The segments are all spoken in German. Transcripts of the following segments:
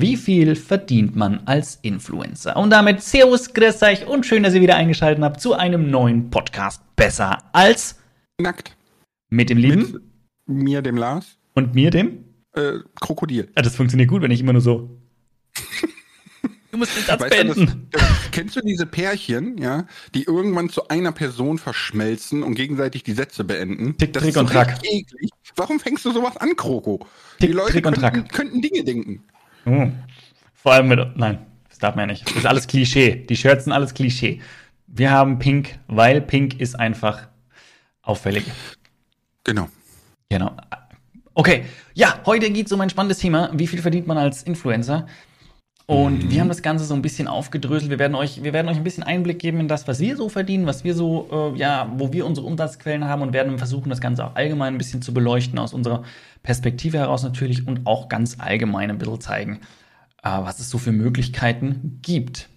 Wie viel verdient man als Influencer? Und damit Servus, grüß euch und schön, dass ihr wieder eingeschaltet habt zu einem neuen Podcast. Besser als Nackt. mit dem Lieben Mit mir, dem Lars. und mir, dem. Äh, Krokodil. Ah, das funktioniert gut, wenn ich immer nur so. Du musst den Satz beenden. das, das, kennst du diese Pärchen, ja, die irgendwann zu einer Person verschmelzen und gegenseitig die Sätze beenden? Tick, das Trick ist so und Track. eklig. Warum fängst du sowas an, Kroko? Tick, die Leute Trick und könnten, Track. könnten Dinge denken. Oh. Vor allem mit. Nein, das darf man ja nicht. Das ist alles Klischee. Die Shirts sind alles Klischee. Wir haben Pink, weil Pink ist einfach auffällig. Genau. Genau. Okay, ja, heute geht es um ein spannendes Thema. Wie viel verdient man als Influencer? Und wir haben das Ganze so ein bisschen aufgedröselt. Wir werden euch, wir werden euch ein bisschen Einblick geben in das, was wir so verdienen, was wir so, äh, ja, wo wir unsere Umsatzquellen haben und werden versuchen, das Ganze auch allgemein ein bisschen zu beleuchten, aus unserer Perspektive heraus natürlich und auch ganz allgemein ein bisschen zeigen, äh, was es so für Möglichkeiten gibt.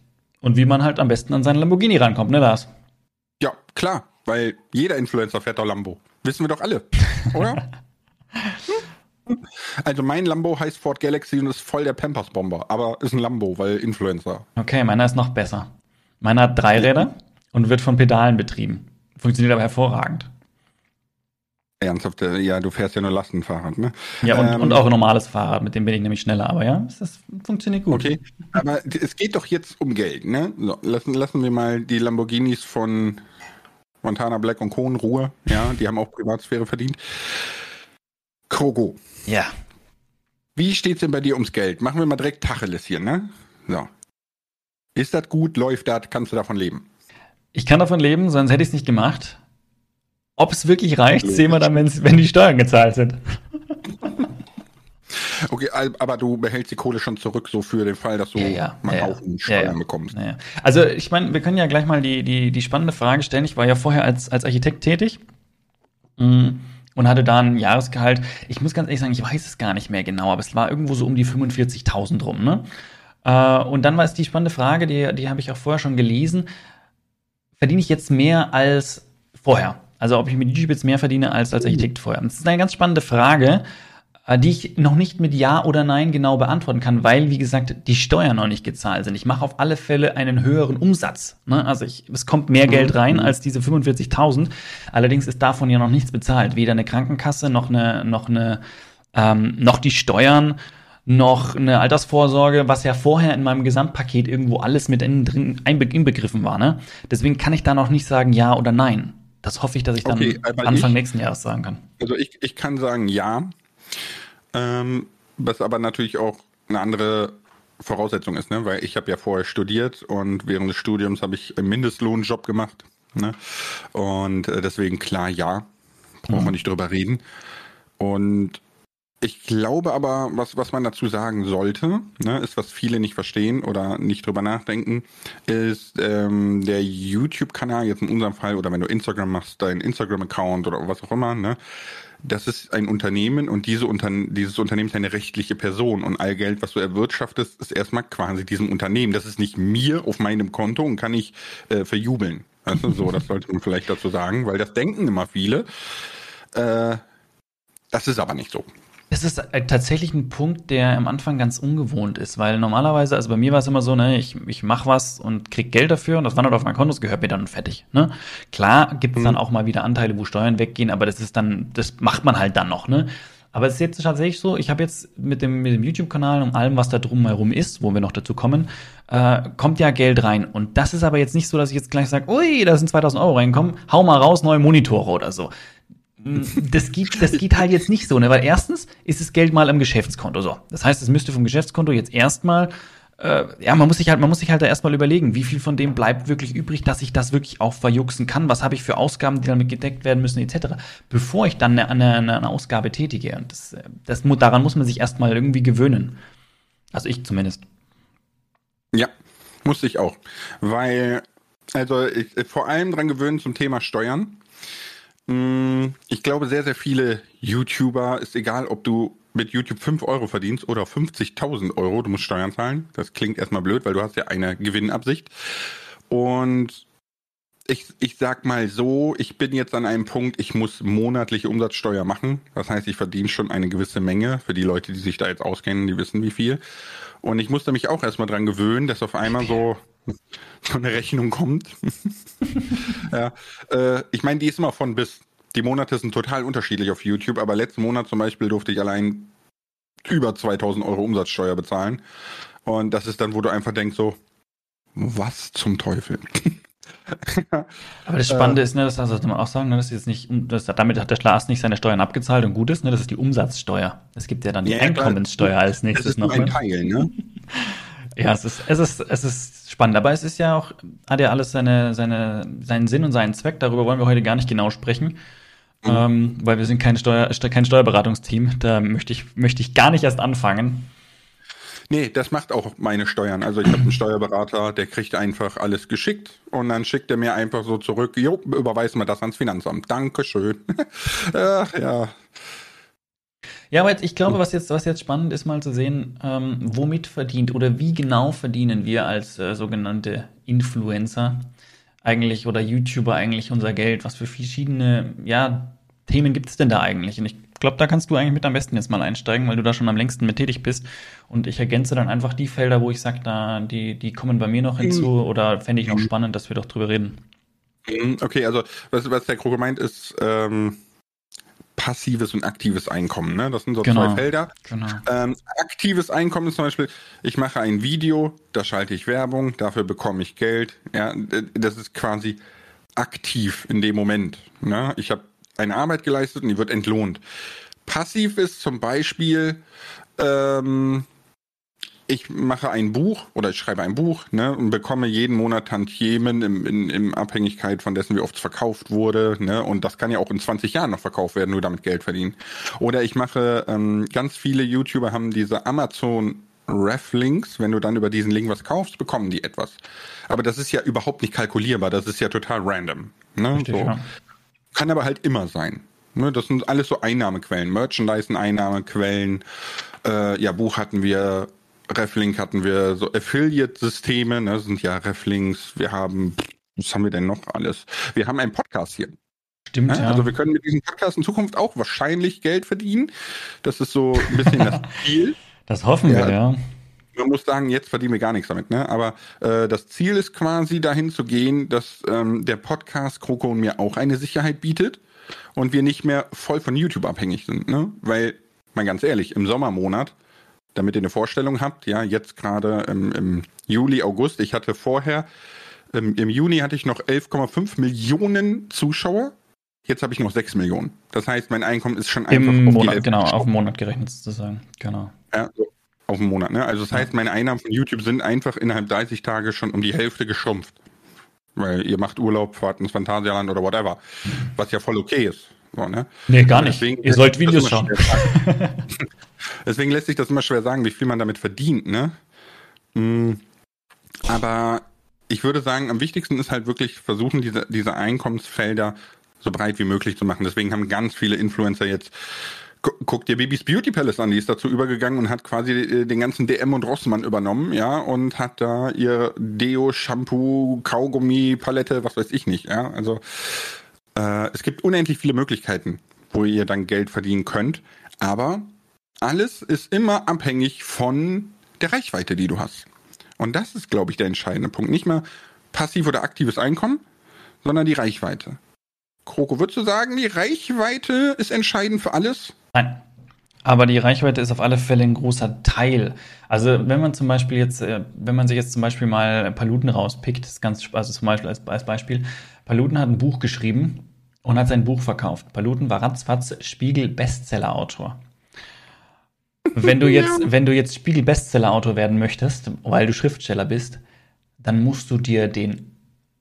Und wie man halt am besten an seinen Lamborghini rankommt, ne, Lars? Ja, klar, weil jeder Influencer fährt doch Lambo. Wissen wir doch alle, oder? Also mein Lambo heißt Ford Galaxy und ist voll der Pampers-Bomber, aber ist ein Lambo, weil Influencer. Okay, meiner ist noch besser. Meiner hat drei Räder und wird von Pedalen betrieben. Funktioniert aber hervorragend. Ernsthaft, äh, ja, du fährst ja nur Lastenfahrrad, ne? Ja, und, Ähm, und auch ein normales Fahrrad, mit dem bin ich nämlich schneller. Aber ja, das funktioniert gut. Okay, aber es geht doch jetzt um Geld, ne? So, lassen, lassen wir mal die Lamborghinis von Montana Black und Co. in Ruhe. Ja, die haben auch Privatsphäre verdient. Krogo, Ja. wie steht's denn bei dir ums Geld? Machen wir mal direkt Tacheles hier, ne? So. Ist das gut? Läuft das? Kannst du davon leben? Ich kann davon leben, sonst hätte ich es nicht gemacht. Ob es wirklich reicht, sehen wir dann, wenn die Steuern gezahlt sind. Okay, aber du behältst die Kohle schon zurück, so für den Fall, dass du Ja, ja, mal ja, auch einen ja, Steuern ja. bekommst. Also ich meine, wir können ja gleich mal die, die, die spannende Frage stellen. Ich war ja vorher als, als Architekt tätig mm, und hatte da ein Jahresgehalt. Ich muss ganz ehrlich sagen, ich weiß es gar nicht mehr genau, aber es war irgendwo so um die 45.000 rum. Ne? Äh, und dann war es die spannende Frage, die, die habe ich auch vorher schon gelesen. Verdiene ich jetzt mehr als vorher? Also ob ich mit YouTube jetzt mehr verdiene als als Architekt vorher? Das ist eine ganz spannende Frage äh, die ich noch nicht mit Ja oder Nein genau beantworten kann, weil, wie gesagt, die Steuern noch nicht gezahlt sind. Ich mache auf alle Fälle einen höheren Umsatz. Ne? Also ich, es kommt mehr Geld rein als diese 45.000. Allerdings ist davon ja noch nichts bezahlt. Weder eine Krankenkasse noch eine, noch eine, ähm, noch die Steuern, noch eine Altersvorsorge, was ja vorher in meinem Gesamtpaket irgendwo alles mit innen drin einbe inbegriffen war. Ne? Deswegen kann ich da noch nicht sagen Ja oder Nein. Das hoffe ich, dass ich dann Okay, Anfang ich- nächsten Jahres sagen kann. Also ich, ich kann sagen ja, ähm, was aber natürlich auch eine andere Voraussetzung ist, ne? weil ich habe ja vorher studiert und während des Studiums habe ich einen Mindestlohnjob gemacht. Ne? Und äh, deswegen klar ja, braucht man nicht drüber reden. Und ich glaube aber, was, was man dazu sagen sollte, ne, ist, was viele nicht verstehen oder nicht drüber nachdenken, ist ähm, der YouTube-Kanal, jetzt in unserem Fall, oder wenn du Instagram machst, dein Instagram-Account oder was auch immer, ne, das ist ein Unternehmen und diese Unterne dieses Unternehmen ist eine rechtliche Person und all Geld, was du erwirtschaftest, ist erstmal quasi diesem Unternehmen. Das ist nicht mir auf meinem Konto und kann ich äh, verjubeln. Also so, das sollte man vielleicht dazu sagen, weil das denken immer viele. Äh, das ist aber nicht so. Es ist äh, tatsächlich ein Punkt, der am Anfang ganz ungewohnt ist, weil normalerweise, also bei mir war es immer so, ne, ich, ich mache was und krieg Geld dafür und das wandert auf mein Konto, das gehört mir dann und fertig. Ne? Klar gibt es dann auch mal wieder Anteile, wo Steuern weggehen, aber das ist dann, das macht man halt dann noch, ne? Aber es ist jetzt tatsächlich so, ich habe jetzt mit dem, mit dem YouTube-Kanal und allem, was da drumherum ist, wo wir noch dazu kommen, äh, kommt ja Geld rein. Und das ist aber jetzt nicht so, dass ich jetzt gleich sage, ui, da sind 2000 Euro reingekommen, hau mal raus, neue Monitore oder so das geht, das geht halt jetzt nicht so, ne? Weil erstens ist das Geld mal im Geschäftskonto so. Das heißt, es müsste vom Geschäftskonto jetzt erstmal, äh, ja, man muss sich halt, man muss sich halt da erstmal überlegen, wie viel von dem bleibt wirklich übrig, dass ich das wirklich auch verjuxen kann. Was habe ich für Ausgaben, die damit gedeckt werden müssen, etc. Bevor ich dann eine, eine, eine Ausgabe tätige. Und das, äh, das, daran muss man sich erstmal irgendwie gewöhnen. Also ich zumindest. Ja, musste ich auch. Weil, also ich, vor allem dran gewöhnen zum Thema Steuern. Mm, Ich glaube, sehr, sehr viele YouTuber, ist egal, ob du mit YouTube 5 Euro verdienst oder 50.000 Euro, du musst Steuern zahlen. Das klingt erstmal blöd, weil du hast ja eine Gewinnabsicht. Und ich, ich sag mal so, ich bin jetzt an einem Punkt, ich muss monatliche Umsatzsteuer machen. Das heißt, ich verdiene schon eine gewisse Menge. Für die Leute, die sich da jetzt auskennen, die wissen wie viel. Und ich musste mich auch erstmal dran gewöhnen, dass auf einmal so, so eine Rechnung kommt. ja, äh, ich meine, die ist immer von bis. Die Monate sind total unterschiedlich auf YouTube, aber letzten Monat zum Beispiel durfte ich allein über 2000 Euro Umsatzsteuer bezahlen. Und das ist dann, wo du einfach denkst so, was zum Teufel? Aber das Spannende äh, ist, ne, das sollte man auch sagen, ne, das ist jetzt nicht, das, damit hat der Lars nicht seine Steuern abgezahlt und gut ist, ne, das ist die Umsatzsteuer. Es gibt ja dann die ja, Einkommenssteuer als nächstes das ist noch. Ein ne? Teil, ne? ja, es ist, es ist, es ist spannend. Aber es ist ja auch, hat ja alles seine, seine, seinen Sinn und seinen Zweck. Darüber wollen wir heute gar nicht genau sprechen. Mhm. Ähm, weil wir sind kein, Steuer, kein Steuerberatungsteam. Da möchte ich, möchte ich gar nicht erst anfangen. Nee, das macht auch meine Steuern. Also ich habe einen Steuerberater, der kriegt einfach alles geschickt und dann schickt er mir einfach so zurück, jo, überweisen wir das ans Finanzamt. Dankeschön. Ach, ja. Ja, aber jetzt, ich glaube, was jetzt, was jetzt spannend ist, mal zu sehen, ähm, womit verdient oder wie genau verdienen wir als äh, sogenannte Influencer eigentlich oder YouTuber eigentlich unser Geld? Was für verschiedene ja, Themen gibt es denn da eigentlich? Und ich glaube, da kannst du eigentlich mit am besten jetzt mal einsteigen, weil du da schon am längsten mit tätig bist. Und ich ergänze dann einfach die Felder, wo ich sage, da, die, die kommen bei mir noch hinzu mhm. oder fände ich noch mhm. spannend, dass wir doch drüber reden. Mhm, okay, also was, was der Kroger meint, ist ähm, passives und aktives Einkommen. Ne? Das sind so genau. zwei Felder. Genau. Ähm, aktives Einkommen ist zum Beispiel, ich mache ein Video, da schalte ich Werbung, dafür bekomme ich Geld. Ja, das ist quasi aktiv in dem Moment. Ne? Ich habe eine Arbeit geleistet und die wird entlohnt. Passiv ist zum Beispiel, ähm, ich mache ein Buch oder ich schreibe ein Buch ne, und bekomme jeden Monat Tantiemen im, in, in Abhängigkeit von dessen, wie oft es verkauft wurde. Ne, und das kann ja auch in 20 Jahren noch verkauft werden, nur damit Geld verdienen. Oder ich mache, ähm, ganz viele YouTuber haben diese Amazon Ref-Links. Wenn du dann über diesen Link was kaufst, bekommen die etwas. Aber das ist ja überhaupt nicht kalkulierbar. Das ist ja total random. Ne, Richtig, so. ja. Kann aber halt immer sein. Ne, das sind alles so Einnahmequellen. Merchandise Einnahmequellen. Äh, ja, Buch hatten wir, Reflink hatten wir, so Affiliate-Systeme, ne, das sind ja Reflinks. Wir haben, was haben wir denn noch alles? Wir haben einen Podcast hier. Stimmt, ja. Also wir können mit diesem Podcast in Zukunft auch wahrscheinlich Geld verdienen. Das ist so ein bisschen das Ziel. Das hoffen ja, wir, ja. Man muss sagen, jetzt verdienen wir gar nichts damit, ne? Aber äh, das Ziel ist quasi dahin zu gehen, dass ähm, der Podcast Kroko und mir auch eine Sicherheit bietet und wir nicht mehr voll von YouTube abhängig sind, ne? Weil, mal ganz ehrlich, im Sommermonat, damit ihr eine Vorstellung habt, ja, jetzt gerade im, im Juli, August, ich hatte vorher, im, im Juni hatte ich noch 11,5 Millionen Zuschauer. Jetzt habe ich noch 6 Millionen. Das heißt, mein Einkommen ist schon einfach Im auf Monat, genau, auf den Monat gerechnet sozusagen. Genau. Ja, so auf den Monat. Ne? Also das heißt, meine Einnahmen von YouTube sind einfach innerhalb 30 Tage schon um die Hälfte geschrumpft. Weil ihr macht Urlaub, fahrt ins Phantasialand oder whatever. Was ja voll okay ist. So, ne? Nee, gar nicht. Deswegen ihr sollt Videos schauen. Deswegen lässt sich das immer schwer sagen, wie viel man damit verdient. Ne? Hm. Aber ich würde sagen, am wichtigsten ist halt wirklich versuchen, diese, diese Einkommensfelder so breit wie möglich zu machen. Deswegen haben ganz viele Influencer jetzt guck dir Babys Beauty Palace an, die ist dazu übergegangen und hat quasi äh, den ganzen DM und Rossmann übernommen, ja, und hat da ihr Deo, Shampoo, Kaugummi, Palette, was weiß ich nicht, ja. Also äh, es gibt unendlich viele Möglichkeiten, wo ihr dann Geld verdienen könnt, aber alles ist immer abhängig von der Reichweite, die du hast. Und das ist, glaube ich, der entscheidende Punkt. Nicht mehr passiv oder aktives Einkommen, sondern die Reichweite. Kroko, würdest du sagen, die Reichweite ist entscheidend für alles? Nein. Aber die Reichweite ist auf alle Fälle ein großer Teil. Also wenn man zum Beispiel jetzt, äh, wenn man sich jetzt zum Beispiel mal Paluten rauspickt, ist ganz, also zum Beispiel als, als Beispiel, Paluten hat ein Buch geschrieben und hat sein Buch verkauft. Paluten war ratzfatz Spiegel Bestseller-Autor. Wenn du jetzt, wenn du jetzt Spiegel Bestseller-Autor werden möchtest, weil du Schriftsteller bist, dann musst du dir den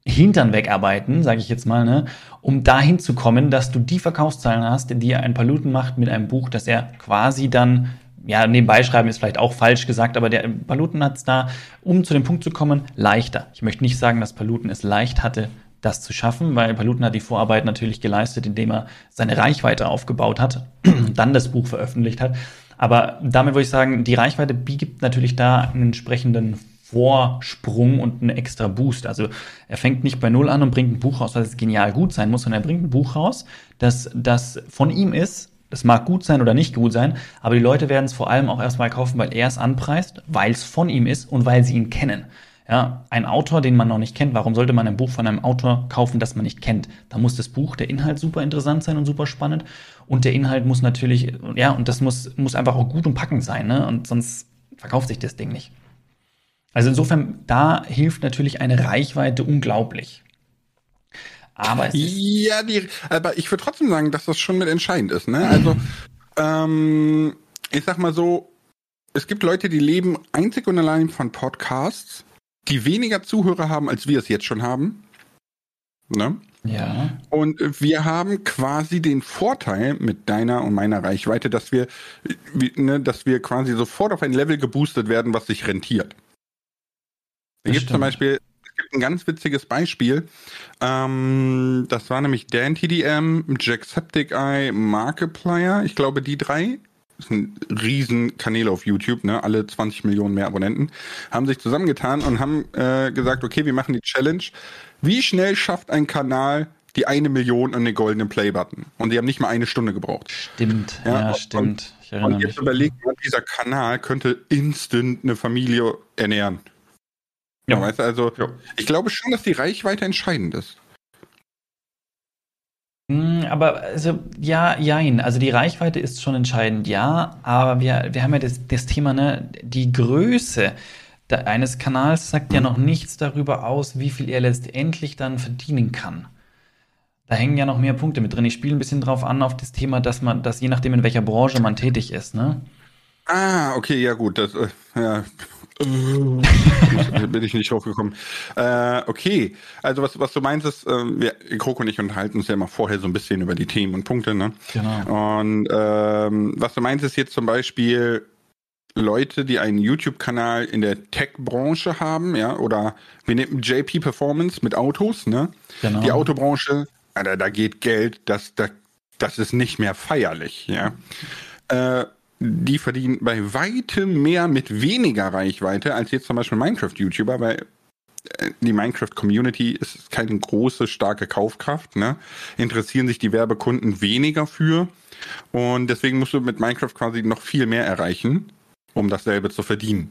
Hintern wegarbeiten, sage ich jetzt mal, ne, um dahin zu kommen, dass du die Verkaufszahlen hast, die ein Paluten macht mit einem Buch, das er quasi dann, ja, nebenbei schreiben ist vielleicht auch falsch gesagt, aber der Paluten hat es da, um zu dem Punkt zu kommen, leichter. Ich möchte nicht sagen, dass Paluten es leicht hatte, das zu schaffen, weil Paluten hat die Vorarbeit natürlich geleistet, indem er seine Reichweite aufgebaut hat, dann das Buch veröffentlicht hat. Aber damit würde ich sagen, die Reichweite gibt natürlich da einen entsprechenden Vorsprung und einen extra Boost. Also er fängt nicht bei Null an und bringt ein Buch raus, das genial gut sein muss, sondern er bringt ein Buch raus, das, das von ihm ist. Das mag gut sein oder nicht gut sein, aber die Leute werden es vor allem auch erstmal kaufen, weil er es anpreist, weil es von ihm ist und weil sie ihn kennen. Ja, ein Autor, den man noch nicht kennt, warum sollte man ein Buch von einem Autor kaufen, das man nicht kennt? Da muss das Buch, der Inhalt super interessant sein und super spannend. Und der Inhalt muss natürlich, ja, und das muss, muss einfach auch gut und packend sein, ne? Und sonst verkauft sich das Ding nicht. Also insofern, da hilft natürlich eine Reichweite unglaublich. Aber ja, die, aber ich würde trotzdem sagen, dass das schon mit entscheidend ist. Ne? Also, ähm, ich sag mal so, es gibt Leute, die leben einzig und allein von Podcasts, die weniger Zuhörer haben, als wir es jetzt schon haben. Ne? Ja. Und wir haben quasi den Vorteil mit deiner und meiner Reichweite, dass wir, ne, dass wir quasi sofort auf ein Level geboostet werden, was sich rentiert. Es gibt zum Beispiel ein ganz witziges Beispiel. Ähm, das war nämlich Dan TDM, Jacksepticeye, Markiplier. Ich glaube, die drei das sind riesen Kanäle auf YouTube, ne? alle 20 Millionen mehr Abonnenten, haben sich zusammengetan und haben äh, gesagt, okay, wir machen die Challenge. Wie schnell schafft ein Kanal die eine Million und den goldenen Play-Button? Und die haben nicht mal eine Stunde gebraucht. Stimmt, ja, ja stimmt. Und, und jetzt überlegt man, dieser Kanal könnte instant eine Familie ernähren. Ja. Weißt du, also ja. ich glaube schon, dass die Reichweite entscheidend ist. Hm, aber also ja, jein. Also die Reichweite ist schon entscheidend, ja. Aber wir, wir haben ja das, das Thema, ne, die Größe eines Kanals sagt ja noch nichts darüber aus, wie viel er letztendlich dann verdienen kann. Da hängen ja noch mehr Punkte mit drin. Ich spiele ein bisschen drauf an auf das Thema, dass man, dass je nachdem in welcher Branche man tätig ist, ne? Ah, okay, ja gut, das, äh, ja, bin ich nicht draufgekommen. Äh, okay, also was, was du meinst ist, äh, wir, Kroko und ich unterhalten uns ja immer vorher so ein bisschen über die Themen und Punkte, ne? Genau. Und ähm, was du meinst ist jetzt zum Beispiel Leute, die einen YouTube-Kanal in der Tech-Branche haben, ja, oder wir nehmen JP Performance mit Autos, ne? Genau. Die Autobranche, Alter, da geht Geld, das, das, das ist nicht mehr feierlich, ja. Äh, die verdienen bei weitem mehr mit weniger Reichweite als jetzt zum Beispiel Minecraft-YouTuber, weil äh, die Minecraft-Community ist keine große, starke Kaufkraft. Ne? Interessieren sich die Werbekunden weniger für. Und deswegen musst du mit Minecraft quasi noch viel mehr erreichen, um dasselbe zu verdienen.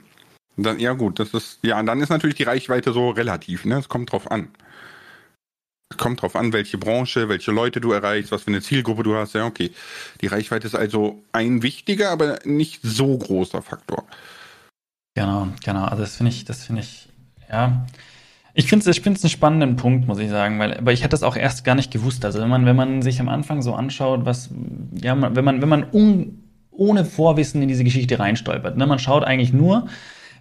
Dann, ja gut, das ist, ja, und dann ist natürlich die Reichweite so relativ, ne? Es kommt drauf an kommt drauf an, welche Branche, welche Leute du erreichst, was für eine Zielgruppe du hast. Ja, okay. Die Reichweite ist also ein wichtiger, aber nicht so großer Faktor. Genau, genau. Also das finde ich, das finde ich, ja. Ich finde es ich einen spannenden Punkt, muss ich sagen, weil, aber ich hätte das auch erst gar nicht gewusst. Also wenn man, wenn man sich am Anfang so anschaut, was, ja, wenn man, wenn man un, ohne Vorwissen in diese Geschichte reinstolpert, ne, man schaut eigentlich nur,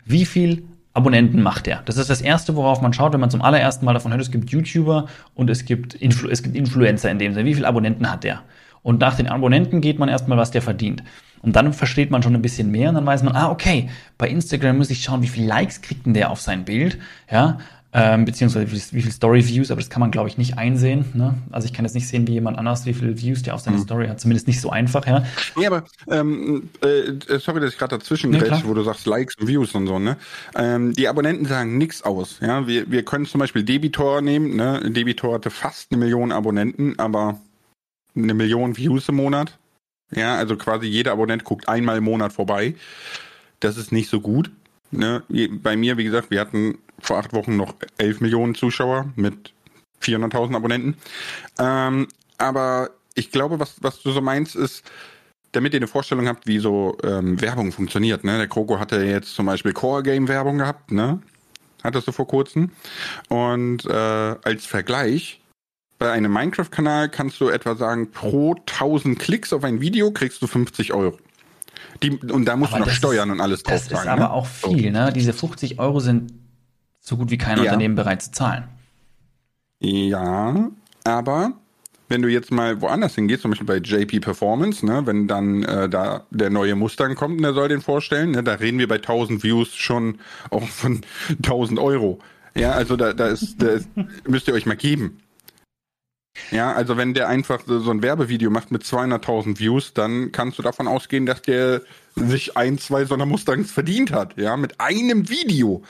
wie viel Abonnenten macht er. Das ist das Erste, worauf man schaut, wenn man zum allerersten Mal davon hört, es gibt YouTuber und es gibt, Influ es gibt Influencer in dem Sinne. Wie viele Abonnenten hat der? Und nach den Abonnenten geht man erstmal, was der verdient. Und dann versteht man schon ein bisschen mehr und dann weiß man, ah, okay, bei Instagram muss ich schauen, wie viele Likes kriegt denn der auf sein Bild, ja, ähm, beziehungsweise wie, wie viel Story-Views, aber das kann man, glaube ich, nicht einsehen. Ne? Also ich kann jetzt nicht sehen, wie jemand anders, wie viele Views der auf seine mhm. Story hat. Zumindest nicht so einfach, ja. Nee, aber ähm, äh, sorry, dass ich gerade dazwischen grätsch, wo du sagst Likes und Views und so, ne? Ähm, die Abonnenten sagen nichts aus. Ja, wir, wir können zum Beispiel Debitor nehmen, ne? Debitor hatte fast eine Million Abonnenten, aber eine Million Views im Monat. Ja, also quasi jeder Abonnent guckt einmal im Monat vorbei. Das ist nicht so gut. Ne? Bei mir, wie gesagt, wir hatten vor acht Wochen noch 11 Millionen Zuschauer mit 400.000 Abonnenten. Ähm, aber ich glaube, was, was du so meinst, ist, damit ihr eine Vorstellung habt, wie so ähm, Werbung funktioniert. Ne? Der Kroko hatte jetzt zum Beispiel Core Game Werbung gehabt, ne? Hattest du vor kurzem. Und äh, als Vergleich, bei einem Minecraft-Kanal kannst du etwa sagen, pro 1000 Klicks auf ein Video kriegst du 50 Euro. Die, und da musst aber du noch Steuern ist, und alles drauf Das ist aber ne? auch viel, ne? Diese 50 Euro sind so gut wie kein ja. Unternehmen bereit zu zahlen. Ja, aber wenn du jetzt mal woanders hingehst, zum Beispiel bei JP Performance, ne, wenn dann äh, da der neue Mustang kommt und der soll den vorstellen, ne, da reden wir bei 1000 Views schon auch von 1000 Euro. Ja, also da, da, ist, da ist, müsst ihr euch mal geben. Ja, also wenn der einfach so ein Werbevideo macht mit 200.000 Views, dann kannst du davon ausgehen, dass der sich ein, zwei so einer Mustangs verdient hat. Ja, mit einem Video.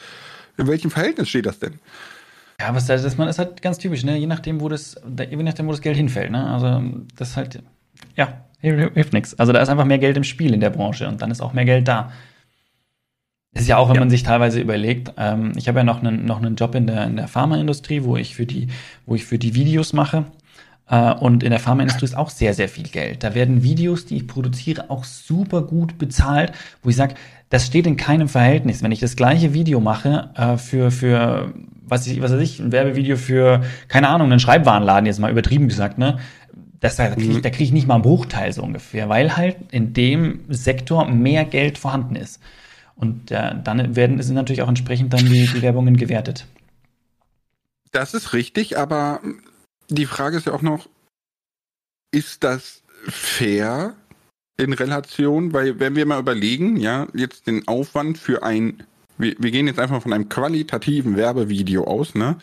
In welchem Verhältnis steht das denn? Ja, was das, man ist halt ganz typisch, ne? Je nachdem, wo das, je nachdem, wo das Geld hinfällt, ne? Also das ist halt, ja, hilft nichts. Also da ist einfach mehr Geld im Spiel in der Branche und dann ist auch mehr Geld da. Das ist ja auch, wenn ja. man sich teilweise überlegt, ähm, ich habe ja noch einen, noch einen Job in der, in der Pharmaindustrie, wo ich für die, wo ich für die Videos mache. Äh, und in der Pharmaindustrie ist auch sehr, sehr viel Geld. Da werden Videos, die ich produziere, auch super gut bezahlt, wo ich sage, das steht in keinem Verhältnis. Wenn ich das gleiche Video mache äh, für, für was, ich, was weiß ich, ein Werbevideo für, keine Ahnung, einen Schreibwarenladen, jetzt mal übertrieben gesagt, ne? Das, da kriege ich, mhm. da krieg ich nicht mal einen Bruchteil so ungefähr, weil halt in dem Sektor mehr Geld vorhanden ist. Und äh, dann werden sind natürlich auch entsprechend dann die, die Werbungen gewertet. Das ist richtig, aber die Frage ist ja auch noch, ist das fair in Relation? Weil wenn wir mal überlegen, ja, jetzt den Aufwand für ein, wir, wir gehen jetzt einfach von einem qualitativen Werbevideo aus, ne,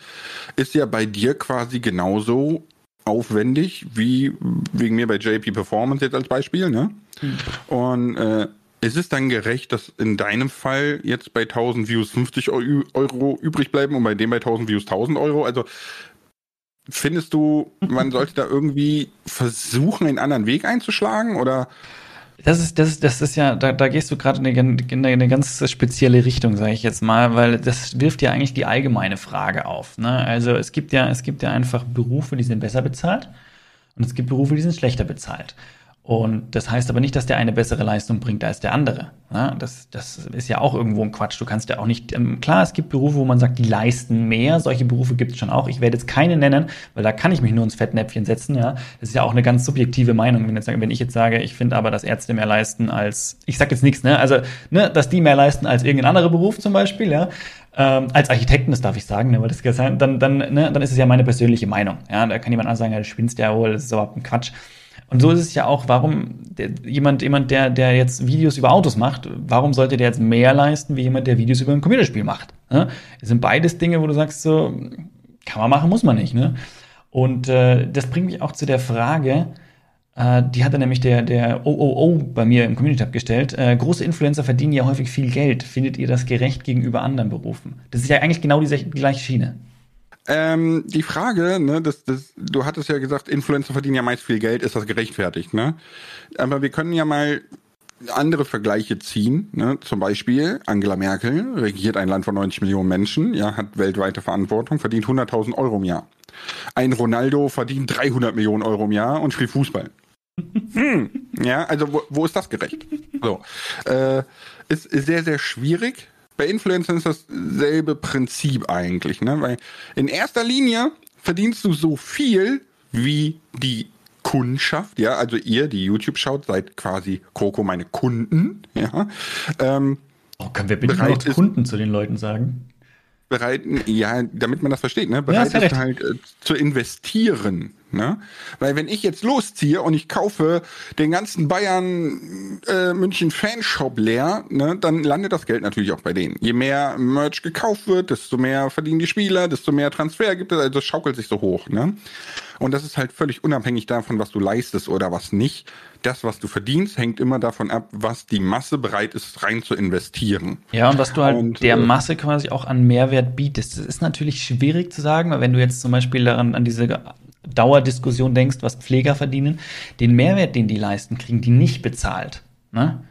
ist ja bei dir quasi genauso aufwendig wie wegen mir bei JP Performance jetzt als Beispiel, ne? Mhm. Und äh, ist es dann gerecht, dass in deinem Fall jetzt bei 1000 Views 50 Euro übrig bleiben und bei dem bei 1000 Views 1000 Euro? Also findest du, man sollte da irgendwie versuchen, einen anderen Weg einzuschlagen oder? Das ist, das das ist ja, da, da gehst du gerade in eine, in eine ganz spezielle Richtung, sage ich jetzt mal, weil das wirft ja eigentlich die allgemeine Frage auf. Ne? Also es gibt ja, es gibt ja einfach Berufe, die sind besser bezahlt und es gibt Berufe, die sind schlechter bezahlt. Und das heißt aber nicht, dass der eine bessere Leistung bringt als der andere. Ja, das, das ist ja auch irgendwo ein Quatsch. Du kannst ja auch nicht, ähm, klar, es gibt Berufe, wo man sagt, die leisten mehr. Solche Berufe gibt es schon auch. Ich werde jetzt keine nennen, weil da kann ich mich nur ins Fettnäpfchen setzen. Ja, das ist ja auch eine ganz subjektive Meinung. Wenn, jetzt, wenn ich jetzt sage, ich finde aber, dass Ärzte mehr leisten als, ich sag jetzt nichts, ne, also, ne, dass die mehr leisten als irgendein anderer Beruf zum Beispiel, ja, ähm, als Architekten, das darf ich sagen, ne, weil das dann, dann, ne, dann ist es ja meine persönliche Meinung. Ja, da kann jemand anders sagen, ja, du spinnst ja wohl, das ist überhaupt ein Quatsch. Und so ist es ja auch, warum der, jemand, jemand, der, der jetzt Videos über Autos macht, warum sollte der jetzt mehr leisten, wie jemand, der Videos über ein Computerspiel macht? Ne? Das sind beides Dinge, wo du sagst, so, kann man machen, muss man nicht. Ne? Und äh, das bringt mich auch zu der Frage, äh, die hatte nämlich der, der OOO bei mir im Community Tab gestellt. Äh, große Influencer verdienen ja häufig viel Geld. Findet ihr das gerecht gegenüber anderen Berufen? Das ist ja eigentlich genau die, die gleiche Schiene. Ähm, die Frage, ne, das, das, du hattest ja gesagt, Influencer verdienen ja meist viel Geld, ist das gerechtfertigt, ne? Aber wir können ja mal andere Vergleiche ziehen. Ne? Zum Beispiel Angela Merkel regiert ein Land von 90 Millionen Menschen, ja, hat weltweite Verantwortung, verdient 100.000 Euro im Jahr. Ein Ronaldo verdient 300 Millionen Euro im Jahr und spielt Fußball. hm, ja, also wo, wo ist das gerecht? So, äh, ist, ist sehr, sehr schwierig bei Influencern ist dasselbe Prinzip eigentlich, ne? Weil in erster Linie verdienst du so viel wie die Kundschaft, ja, also ihr, die YouTube schaut, seid quasi Coco meine Kunden, ja. Ähm, oh, können wir bitte noch Kunden zu den Leuten sagen? bereit, ja, damit man das versteht, ne? Bereit ja, ist halt äh, zu investieren. Ne? Weil wenn ich jetzt losziehe und ich kaufe den ganzen Bayern äh, München Fanshop leer, ne, dann landet das Geld natürlich auch bei denen. Je mehr Merch gekauft wird, desto mehr verdienen die Spieler, desto mehr Transfer gibt es, also es schaukelt sich so hoch. Ne? Und das ist halt völlig unabhängig davon, was du leistest oder was nicht. Das, was du verdienst, hängt immer davon ab, was die Masse bereit ist, rein zu investieren. Ja, und was du halt und, der äh, Masse quasi auch an Mehrwert bietest. Das ist natürlich schwierig zu sagen, weil wenn du jetzt zum Beispiel daran an diese Dauerdiskussion denkst, was Pfleger verdienen, den Mehrwert, den die leisten, kriegen die nicht bezahlt. Ne?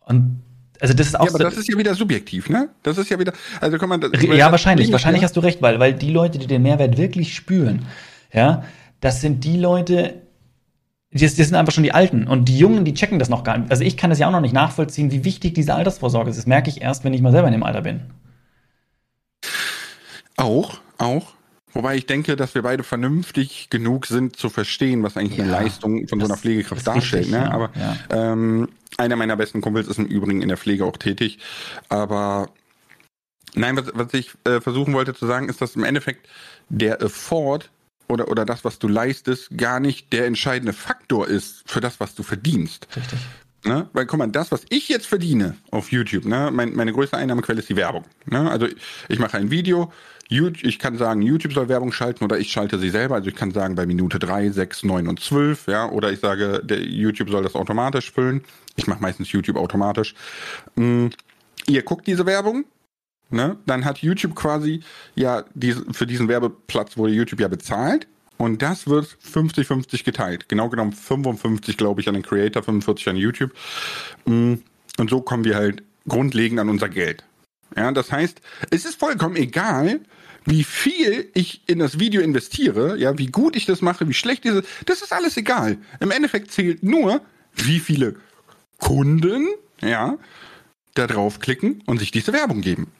Und also das ist auch ja, aber so, das ist ja wieder subjektiv, ne? Das ist ja wieder, also kann man das, Ja, wahrscheinlich, wahrscheinlich hast du recht, weil, weil die Leute, die den Mehrwert wirklich spüren, ja, das sind die Leute, das, das sind einfach schon die Alten und die Jungen, die checken das noch gar nicht. Also ich kann das ja auch noch nicht nachvollziehen, wie wichtig diese Altersvorsorge ist. Das merke ich erst, wenn ich mal selber in dem Alter bin. Auch, auch. Wobei ich denke, dass wir beide vernünftig genug sind zu verstehen, was eigentlich ja, eine Leistung von so einer Pflegekraft darstellt. Richtig, ne? Aber ja. ähm, einer meiner besten Kumpels ist im Übrigen in der Pflege auch tätig. Aber nein, was, was ich äh, versuchen wollte zu sagen, ist, dass im Endeffekt der Effort oder, oder das, was du leistest, gar nicht der entscheidende Faktor ist für das, was du verdienst. Richtig. Ne? Weil, guck mal, das, was ich jetzt verdiene auf YouTube, ne, mein, meine größte Einnahmequelle ist die Werbung. Ne? Also ich mache ein Video, ich kann sagen, YouTube soll Werbung schalten oder ich schalte sie selber. Also ich kann sagen, bei Minute 3, 6, 9 und 12, ja, oder ich sage, der YouTube soll das automatisch füllen. Ich mache meistens YouTube automatisch. Mm, ihr guckt diese Werbung ne, dann hat YouTube quasi ja diese, für diesen Werbeplatz wurde YouTube ja bezahlt. Und das wird 50-50 geteilt. Genau genommen 55, glaube ich, an den Creator, 45 an YouTube. Mm, und so kommen wir halt grundlegend an unser Geld. Ja, das heißt, es ist vollkommen egal, wie viel ich in das Video investiere, ja, wie gut ich das mache, wie schlecht ist es, das ist alles egal. Im Endeffekt zählt nur, wie viele Kunden, ja, da draufklicken und sich diese Werbung geben.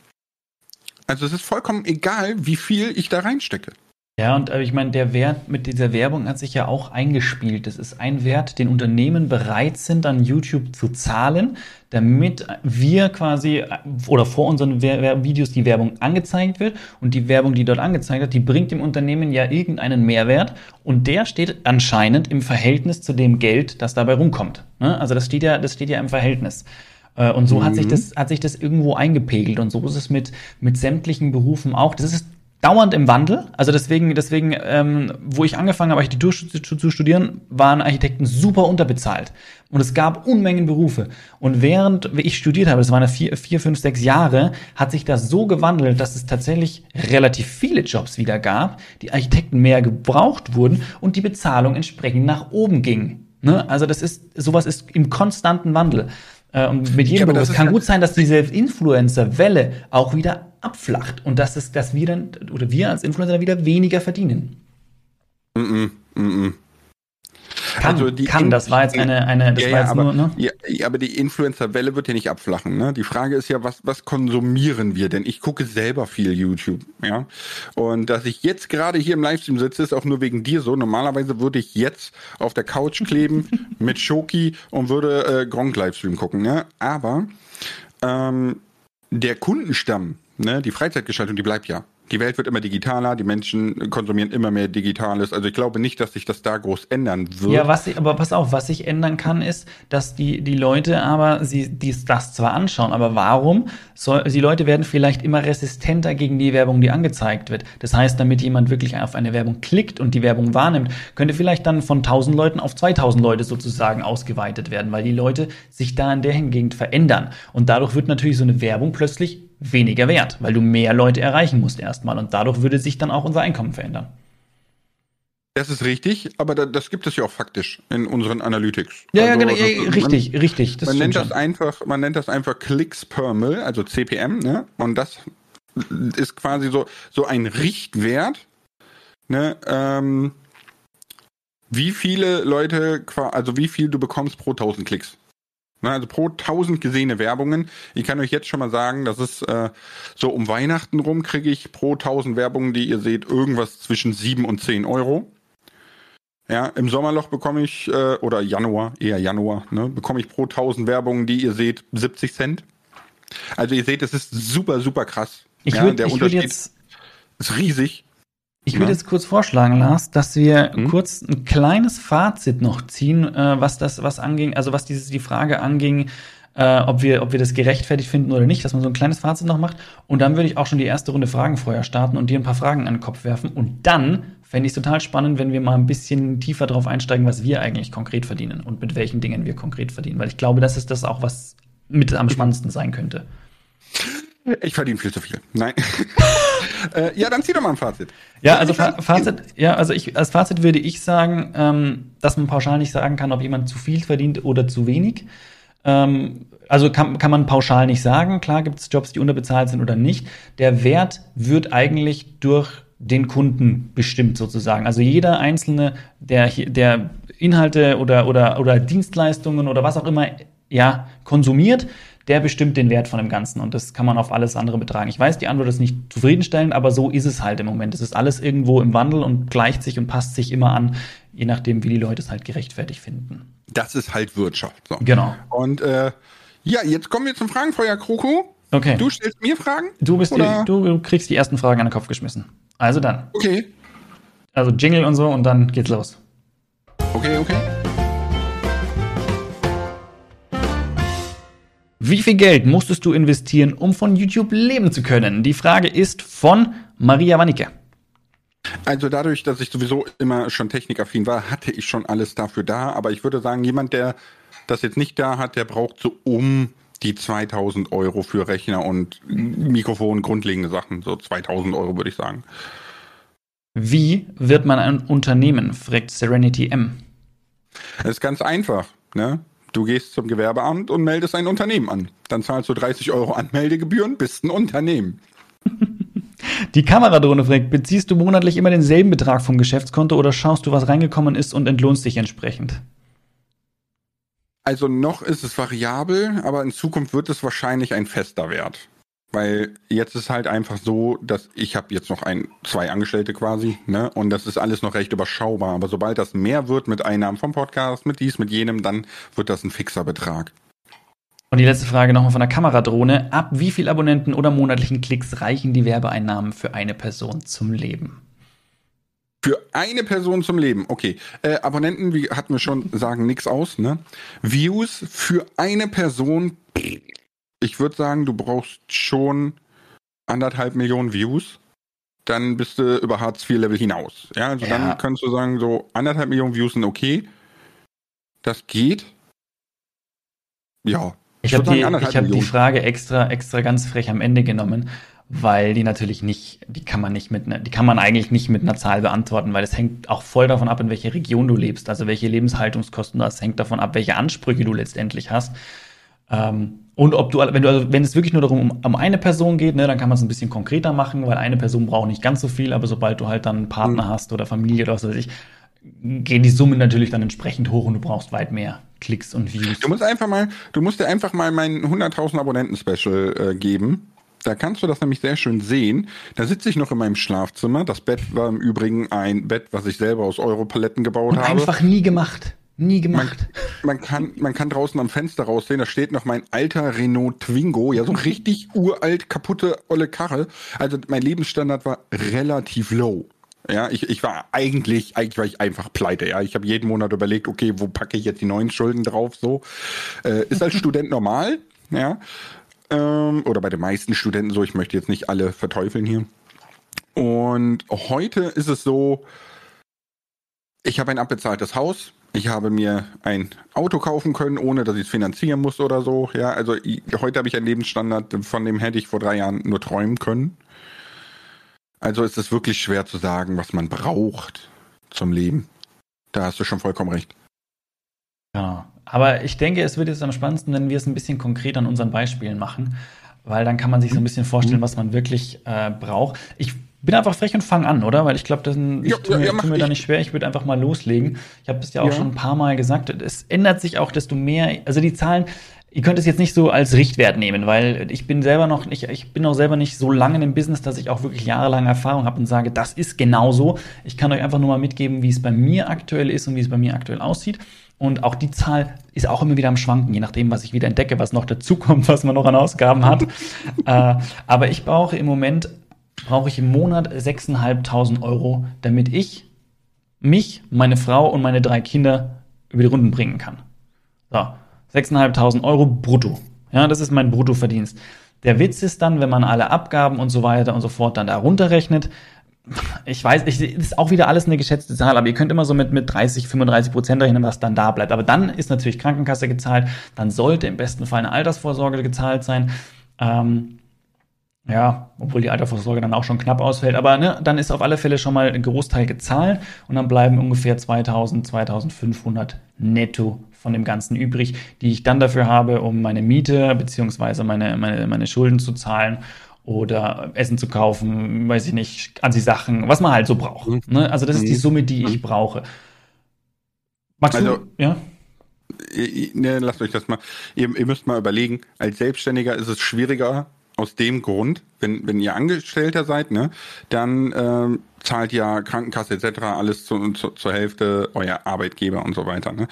Also es ist vollkommen egal, wie viel ich da reinstecke. Ja, und äh, ich meine, der Wert mit dieser Werbung hat sich ja auch eingespielt. Das ist ein Wert, den Unternehmen bereit sind, an YouTube zu zahlen, damit wir quasi äh, oder vor unseren Videos die Werbung angezeigt wird. Und die Werbung, die dort angezeigt wird, die bringt dem Unternehmen ja irgendeinen Mehrwert. Und der steht anscheinend im Verhältnis zu dem Geld, das dabei rumkommt. Ne? Also das steht ja, das steht ja im Verhältnis. Äh, und so mhm. hat sich das, hat sich das irgendwo eingepegelt. Und so ist es mit, mit sämtlichen Berufen auch. Das ist dauernd im Wandel. Also deswegen, deswegen, ähm, wo ich angefangen habe, Architektur zu studieren, waren Architekten super unterbezahlt. Und es gab Unmengen Berufe. Und während ich studiert habe, das waren vier, vier, fünf, sechs Jahre, hat sich das so gewandelt, dass es tatsächlich relativ viele Jobs wieder gab, die Architekten mehr gebraucht wurden und die Bezahlung entsprechend nach oben ging. Ne? Also das ist, sowas ist im konstanten Wandel. Äh, und mit jedem ja. Es kann gut sein, dass diese Influencer-Welle auch wieder abflacht und dass es, dass wir dann oder wir als Influencer wieder weniger verdienen. Mm -mm, mm kann, also kann, das war jetzt eine, eine das ja, war jetzt aber, nur, ne? ja, aber die Influencer-Welle wird ja nicht abflachen, ne? Die Frage ist ja, was, was konsumieren wir denn? Ich gucke selber viel YouTube, ja? Und dass ich jetzt gerade hier im Livestream sitze, ist auch nur wegen dir so. Normalerweise würde ich jetzt auf der Couch kleben mit Shoki und würde äh, Gronk Livestream gucken, ne? Aber ähm, der Kundenstamm, ne, die Freizeitgestaltung, die bleibt ja. Die Welt wird immer digitaler, die Menschen konsumieren immer mehr Digitales. Also ich glaube nicht, dass sich das da groß ändern wird. Ja, was ich, aber pass auf, was sich ändern kann, ist, dass die, die Leute aber sie dies, das zwar anschauen, aber warum? Soll, die Leute werden vielleicht immer resistenter gegen die Werbung, die angezeigt wird. Das heißt, damit jemand wirklich auf eine Werbung klickt und die Werbung wahrnimmt, könnte vielleicht dann von 1000 Leuten auf 2000 Leute sozusagen ausgeweitet werden, weil die Leute sich da in der Gegend verändern. Und dadurch wird natürlich so eine Werbung plötzlich weniger wert, weil du mehr Leute erreichen musst erstmal. Und dadurch würde sich dann auch unser Einkommen verändern. Das ist richtig, aber da, das gibt es ja auch faktisch in unseren Analytics. Ja, also, ja, genau, ja, richtig, man, richtig. man nennt das einfach, man nennt das einfach Klicks per Mill, also CPM, ne? Und das ist quasi so so ein Richtwert, ne? Ähm, wie viele Leute, also wie viel du bekommst pro 1000 Klicks. Ne, also pro 1000 gesehene Werbungen. Ich kann euch jetzt schon mal sagen, das ist äh, so um Weihnachten rum kriege ich pro 1000 Werbungen, die ihr seht, irgendwas zwischen 7 und 10 Euro. Ja, im Sommerloch bekomme ich, äh, oder Januar, eher Januar, ne, bekomme ich pro 1000 Werbungen, die ihr seht, 70 Cent. Also ihr seht, es ist super, super krass. Ich ja, würd, der ich Unterschied jetzt, ist riesig. Ich würde ja. jetzt kurz vorschlagen, Lars, dass wir mhm. kurz ein kleines Fazit noch ziehen, äh, was das, was anging, also was dieses, die Frage anging, äh, ob wir, ob wir das gerechtfertigt finden oder nicht, dass man so ein kleines Fazit noch macht. Und dann würde ich auch schon die erste Runde Fragen vorher starten und dir ein paar Fragen an den Kopf werfen. Und dann fände ich es total spannend, wenn wir mal ein bisschen tiefer drauf einsteigen, was wir eigentlich konkret verdienen und mit welchen Dingen wir konkret verdienen. Weil ich glaube, das ist das auch, was mit am spannendsten sein könnte. Ich verdiene viel zu viel. Nein. äh, ja, dann zieh doch mal ein Fazit. Ja, also Fa Fazit, ja, also ich, als Fazit würde ich sagen, ähm, dass man pauschal nicht sagen kann, ob jemand zu viel verdient oder zu wenig. Ähm, also kann, kann man pauschal nicht sagen. Klar gibt es Jobs, die unterbezahlt sind oder nicht. Der Wert wird eigentlich durch den Kunden bestimmt sozusagen. Also jeder einzelne, der, der Inhalte oder, oder, oder Dienstleistungen oder was auch immer ja, konsumiert, der bestimmt den Wert von dem Ganzen und das kann man auf alles andere betragen. Ich weiß, die Antwort ist nicht zufriedenstellend, aber so ist es halt im Moment. Es ist alles irgendwo im Wandel und gleicht sich und passt sich immer an, je nachdem, wie die Leute es halt gerechtfertigt finden. Das ist halt Wirtschaft. So. Genau. Und äh, ja, jetzt kommen wir zum Fragenfeuer, Kroko. Okay. Du stellst mir Fragen? Du, bist die, du kriegst die ersten Fragen an den Kopf geschmissen. Also dann. Okay. Also Jingle und so und dann geht's los. Okay, okay. Wie viel Geld musstest du investieren, um von YouTube leben zu können? Die Frage ist von Maria Wanicke. Also dadurch, dass ich sowieso immer schon technikaffin war, hatte ich schon alles dafür da. Aber ich würde sagen, jemand, der das jetzt nicht da hat, der braucht so um die 2000 Euro für Rechner und Mikrofon, grundlegende Sachen. So 2000 Euro würde ich sagen. Wie wird man ein Unternehmen? fragt Serenity M. Das ist ganz einfach. Ne? Du gehst zum Gewerbeamt und meldest ein Unternehmen an. Dann zahlst du 30 Euro Anmeldegebühren, bist ein Unternehmen. Die Kameradrohne fragt, beziehst du monatlich immer denselben Betrag vom Geschäftskonto oder schaust du, was reingekommen ist und entlohnst dich entsprechend? Also noch ist es variabel, aber in Zukunft wird es wahrscheinlich ein fester Wert. Weil jetzt ist halt einfach so, dass ich habe jetzt noch ein, zwei Angestellte quasi, ne? Und das ist alles noch recht überschaubar. Aber sobald das mehr wird mit Einnahmen vom Podcast, mit dies, mit jenem, dann wird das ein fixer Betrag. Und die letzte Frage nochmal von der Kameradrohne. Ab wie viel Abonnenten oder monatlichen Klicks reichen die Werbeeinnahmen für eine Person zum Leben? Für eine Person zum Leben, okay. Äh, Abonnenten, wie hatten wir schon, sagen nichts aus, ne? Views für eine Person, ich würde sagen, du brauchst schon anderthalb Millionen Views. Dann bist du über Hartz IV Level hinaus. Ja, also ja. dann kannst du sagen, so anderthalb Millionen Views sind okay. Das geht. Ja. Ich, ich habe die, hab die Frage extra, extra ganz frech am Ende genommen, weil die natürlich nicht, die kann man nicht mit, ne, die kann man eigentlich nicht mit einer Zahl beantworten, weil es hängt auch voll davon ab, in welcher Region du lebst, also welche Lebenshaltungskosten du hast, hängt davon ab, welche Ansprüche du letztendlich hast. Ähm, und ob du, wenn du, also wenn es wirklich nur darum um, um eine Person geht, ne, dann kann man es ein bisschen konkreter machen, weil eine Person braucht nicht ganz so viel, aber sobald du halt dann einen Partner mhm. hast oder Familie oder was weiß ich, gehen die Summen natürlich dann entsprechend hoch und du brauchst weit mehr Klicks und Views. Du musst einfach mal, du musst dir einfach mal mein 100.000 Abonnenten-Special äh, geben da kannst du das nämlich sehr schön sehen. Da sitze ich noch in meinem Schlafzimmer. Das Bett war im Übrigen ein Bett, was ich selber aus Europaletten gebaut Und habe. Einfach nie gemacht. Nie gemacht. Man, man, kann, man kann draußen am Fenster raussehen, da steht noch mein alter Renault Twingo, ja, so richtig uralt, kaputte, olle Karre. Also mein Lebensstandard war relativ low. Ja, ich, ich war eigentlich, eigentlich war ich einfach pleite, ja. Ich habe jeden Monat überlegt, okay, wo packe ich jetzt die neuen Schulden drauf, so. Äh, ist als Student normal, ja. Ähm, oder bei den meisten Studenten so. Ich möchte jetzt nicht alle verteufeln hier. Und heute ist es so, ich habe ein abbezahltes Haus. Ich habe mir ein Auto kaufen können, ohne dass ich es finanzieren muss oder so. Ja, also ich, heute habe ich einen Lebensstandard, von dem hätte ich vor drei Jahren nur träumen können. Also ist es wirklich schwer zu sagen, was man braucht zum Leben. Da hast du schon vollkommen recht. Ja, aber ich denke, es wird jetzt am spannendsten, wenn wir es ein bisschen konkret an unseren Beispielen machen, weil dann kann man sich so ein bisschen vorstellen, was man wirklich äh, braucht. Ich bin einfach frech und fange an, oder? Weil ich glaube, das ich ja, tue mir, ja, tu mir da nicht schwer. Ich würde einfach mal loslegen. Ich habe es ja auch ja. schon ein paar Mal gesagt. Es ändert sich auch, desto mehr. Also die Zahlen, ihr könnt es jetzt nicht so als Richtwert nehmen, weil ich bin selber noch nicht, ich bin auch selber nicht so lange im Business, dass ich auch wirklich jahrelange Erfahrung habe und sage, das ist genauso. Ich kann euch einfach nur mal mitgeben, wie es bei mir aktuell ist und wie es bei mir aktuell aussieht. Und auch die Zahl ist auch immer wieder am Schwanken, je nachdem, was ich wieder entdecke, was noch dazukommt, was man noch an Ausgaben hat. äh, aber ich brauche im Moment, brauche ich im Monat 6.500 Euro, damit ich mich, meine Frau und meine drei Kinder über die Runden bringen kann. So, 6.500 Euro brutto. Ja, das ist mein Bruttoverdienst. Der Witz ist dann, wenn man alle Abgaben und so weiter und so fort dann da runterrechnet, ich weiß, ich, ist auch wieder alles eine geschätzte Zahl, aber ihr könnt immer so mit, mit 30, 35 Prozent rechnen, was dann da bleibt. Aber dann ist natürlich Krankenkasse gezahlt, dann sollte im besten Fall eine Altersvorsorge gezahlt sein. Ähm, ja, obwohl die Altersvorsorge dann auch schon knapp ausfällt, aber ne, dann ist auf alle Fälle schon mal ein Großteil gezahlt und dann bleiben ungefähr 2000, 2500 netto von dem Ganzen übrig, die ich dann dafür habe, um meine Miete beziehungsweise meine, meine, meine Schulden zu zahlen oder Essen zu kaufen, weiß ich nicht, an die Sachen, was man halt so braucht. Mhm. Ne? Also das ist die mhm. Summe, die ich mhm. brauche. Magst also, du, ja? Ne, lasst euch das mal. Ihr, ihr müsst mal überlegen, als Selbstständiger ist es schwieriger, aus dem Grund, wenn, wenn ihr Angestellter seid, ne, dann ähm, zahlt ja Krankenkasse etc. alles zu, zu, zur Hälfte euer Arbeitgeber und so weiter. Ne?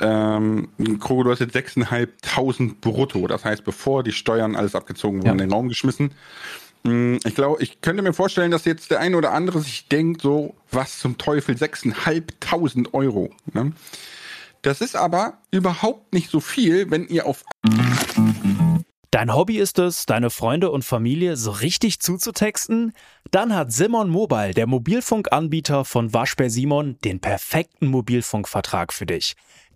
Ähm, Krogo, du hast jetzt 6.500 brutto, das heißt, bevor die Steuern alles abgezogen wurden, ja. in den Raum geschmissen. Hm, ich glaube, ich könnte mir vorstellen, dass jetzt der eine oder andere sich denkt, so, was zum Teufel, 6.500 Euro. Ne? Das ist aber überhaupt nicht so viel, wenn ihr auf Dein Hobby ist es, deine Freunde und Familie so richtig zuzutexten? Dann hat Simon Mobile, der Mobilfunkanbieter von Waschbär Simon, den perfekten Mobilfunkvertrag für dich.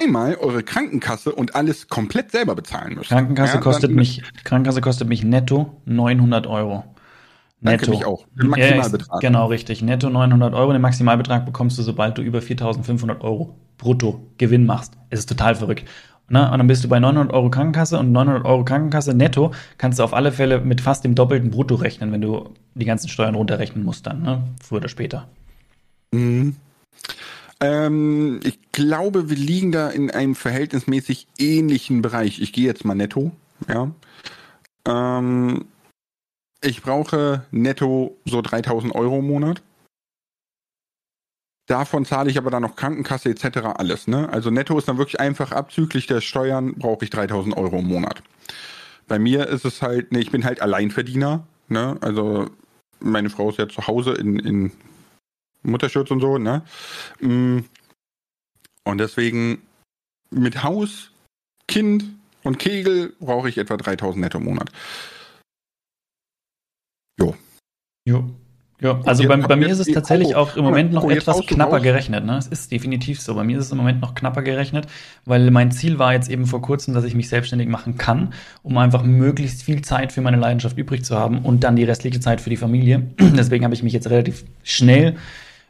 einmal eure Krankenkasse und alles komplett selber bezahlen müsst. Krankenkasse ja, kostet mich, Krankenkasse kostet mich netto 900 Euro. Netto. Danke mich auch. Den Maximalbetrag. Ja, genau, richtig. Netto 900 Euro. Den Maximalbetrag bekommst du, sobald du über 4.500 Euro brutto Gewinn machst. Es ist total verrückt. Ne? Und dann bist du bei 900 Euro Krankenkasse und 900 Euro Krankenkasse netto kannst du auf alle Fälle mit fast dem doppelten Brutto rechnen, wenn du die ganzen Steuern runterrechnen musst dann, ne? früher oder später. Mhm. Ähm, ich glaube, wir liegen da in einem verhältnismäßig ähnlichen Bereich. Ich gehe jetzt mal netto, ja. Ähm, ich brauche netto so 3000 Euro im Monat. Davon zahle ich aber dann noch Krankenkasse etc. alles. Ne? Also netto ist dann wirklich einfach abzüglich der Steuern brauche ich 3000 Euro im Monat. Bei mir ist es halt, ne, ich bin halt Alleinverdiener. Ne? Also meine Frau ist ja zu Hause in, in Mutterschutz und so, ne? Mm. Und deswegen mit Haus, Kind und Kegel brauche ich etwa 3000 netto im Monat. Jo. Jo. Ja, also bei, bei, mir ist es tatsächlich auch im Moment noch etwas knapper gerechnet. Ne? Es ist definitiv so. Bei mir ist es im Moment noch knapper gerechnet, weil mein Ziel war jetzt eben vor kurzem, dass ich mich selbstständig machen kann, um einfach möglichst viel Zeit für meine Leidenschaft übrig zu haben und dann die restliche Zeit für die Familie. Deswegen habe ich mich jetzt relativ schnell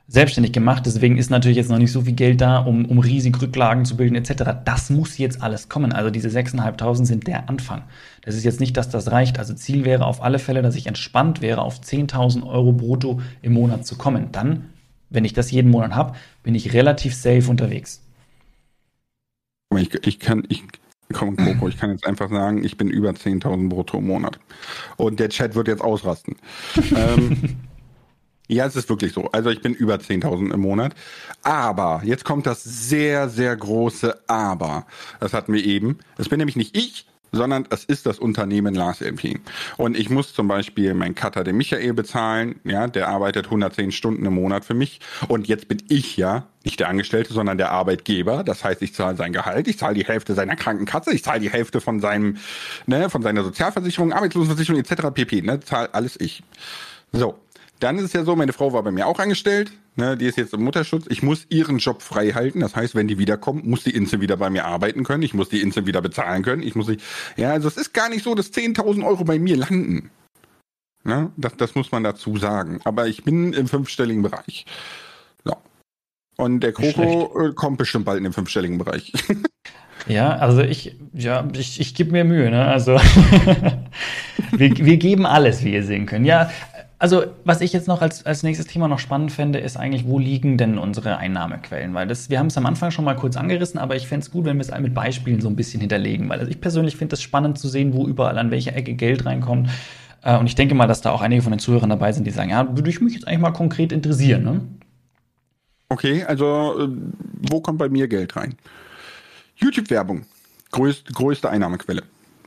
selbstständig gemacht. Deswegen ist natürlich jetzt noch nicht so viel Geld da, um, um riesige Rücklagen zu bilden etc. Das muss jetzt alles kommen. Also diese 6.500 sind der Anfang. Das ist jetzt nicht, dass das reicht. Also Ziel wäre auf alle Fälle, dass ich entspannt wäre, auf 10.000 Euro brutto im Monat zu kommen. Dann, wenn ich das jeden Monat habe, bin ich relativ safe unterwegs. Ich, ich kann, ich, komm, Coco, ich kann jetzt einfach sagen, ich bin über 10.000 brutto im Monat. Und der Chat wird jetzt ausrasten. ähm, ja, es ist wirklich so. Also ich bin über 10.000 im Monat. Aber, jetzt kommt das sehr, sehr große Aber. Das hatten wir eben. Es bin nämlich nicht ich, sondern es ist das Unternehmen Lars LP. Und ich muss zum Beispiel meinen Cutter, den Michael, bezahlen. Ja, der arbeitet 110 Stunden im Monat für mich. Und jetzt bin ich ja nicht der Angestellte, sondern der Arbeitgeber. Das heißt, ich zahle sein Gehalt, ich zahle die Hälfte seiner Krankenkasse, ich zahle die Hälfte von seinem, ne, von seiner Sozialversicherung, Arbeitslosenversicherung etc. pp. Ne, zahle alles ich. So. Dann ist es ja so, meine Frau war bei mir auch angestellt, ne, die ist jetzt im Mutterschutz. Ich muss ihren Job frei halten. Das heißt, wenn die wiederkommt, muss die Inse wieder bei mir arbeiten können. Ich muss die Inse wieder bezahlen können. Ich muss sie, ja, also es ist gar nicht so, dass 10.000 Euro bei mir landen. Ne? Das, das muss man dazu sagen. Aber ich bin im fünfstelligen Bereich. So. Und der Kroko äh, kommt bestimmt bald in den fünfstelligen Bereich. Ja, also ich, ja, ich, ich gebe mir Mühe, ne? Also wir, wir geben alles, wie ihr sehen könnt. Ja, also, was ich jetzt noch als, als nächstes Thema noch spannend fände, ist eigentlich, wo liegen denn unsere Einnahmequellen? Weil das, wir haben es am Anfang schon mal kurz angerissen, aber ich fände es gut, wenn wir es mit Beispielen so ein bisschen hinterlegen. Weil also ich persönlich finde es spannend zu sehen, wo überall an welcher Ecke Geld reinkommt. Äh, und ich denke mal, dass da auch einige von den Zuhörern dabei sind, die sagen, ja, würde ich mich jetzt eigentlich mal konkret interessieren. Ne? Okay, also äh, wo kommt bei mir Geld rein? YouTube-Werbung, größt, größte Einnahmequelle,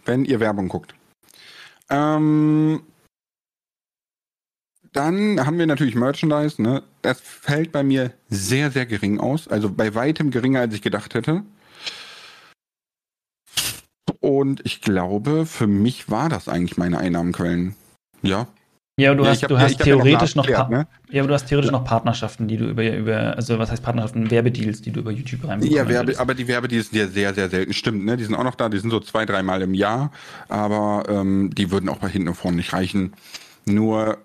wenn ihr Werbung guckt. Ähm, dann haben wir natürlich Merchandise, ne? Das fällt bei mir sehr, sehr gering aus. Also bei weitem geringer, als ich gedacht hätte. Und ich glaube, für mich war das eigentlich meine Einnahmenquellen. Ja. Ja, du ja, hast, hab, du hast theoretisch noch, noch ne? ja, du hast theoretisch noch Partnerschaften, die du über, über, also was heißt Partnerschaften, Werbedeals, die du über YouTube reinbekommst. Ja, Werbe, aber die Werbedeals sind ja sehr, sehr selten. Stimmt, ne? Die sind auch noch da, die sind so zwei, dreimal im Jahr, aber ähm, die würden auch bei hinten und vorne nicht reichen. Nur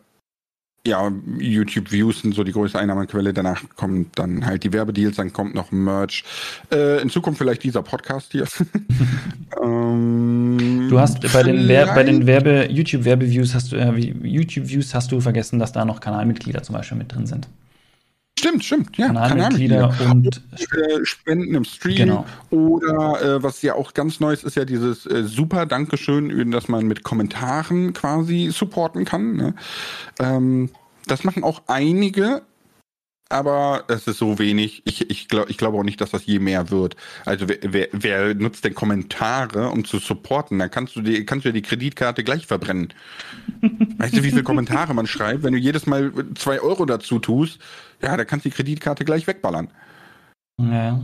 ja, YouTube-Views sind so die größte Einnahmequelle. Danach kommen dann halt die Werbedeals, dann kommt noch Merch. Äh, in Zukunft vielleicht dieser Podcast hier. ähm, du hast bei den, Wer bei den Werbe, YouTube-Werbeviews hast du, äh, YouTube-Views hast du vergessen, dass da noch Kanalmitglieder zum Beispiel mit drin sind. Stimmt, stimmt, ja. Kanalmitglieder, und äh, Spenden im Stream. Genau. Oder äh, was ja auch ganz neu ist, ist ja dieses äh, super Dankeschön, dass man mit Kommentaren quasi supporten kann. Ne? Ähm, das machen auch einige, aber es ist so wenig. Ich, ich glaube ich glaub auch nicht, dass das je mehr wird. Also wer, wer, wer nutzt denn Kommentare, um zu supporten? Dann kannst du die, kannst du ja die Kreditkarte gleich verbrennen. weißt du, wie viele Kommentare man schreibt? Wenn du jedes Mal zwei Euro dazu tust, ja, da kannst du die Kreditkarte gleich wegballern. Ja.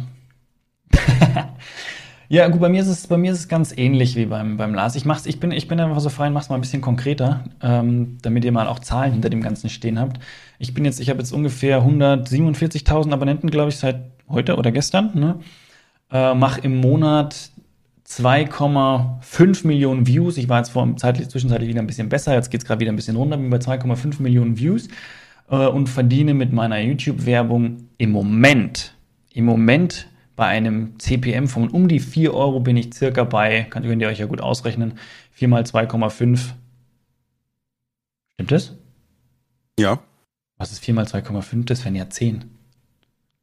ja, gut, bei mir ist es, bei mir ist es ganz ähnlich wie beim, beim Lars. Ich, mach's, ich, bin, ich bin einfach so frei und mach's mal ein bisschen konkreter, ähm, damit ihr mal auch Zahlen hinter dem Ganzen stehen habt. Ich bin jetzt, ich habe jetzt ungefähr 147.000 Abonnenten, glaube ich, seit heute oder gestern. Ne? Äh, mach im Monat 2,5 Millionen Views. Ich war jetzt vor zeitlich, zwischenzeitlich wieder ein bisschen besser. Jetzt geht es gerade wieder ein bisschen runter. Bin bei 2,5 Millionen Views äh, und verdiene mit meiner YouTube-Werbung im Moment, im Moment bei einem CPM von um die 4 Euro bin ich circa bei, könnt ihr euch ja gut ausrechnen, 4 mal 2,5. Stimmt das? Ja. Was ist 4 mal 2,5? Das wären ja 10.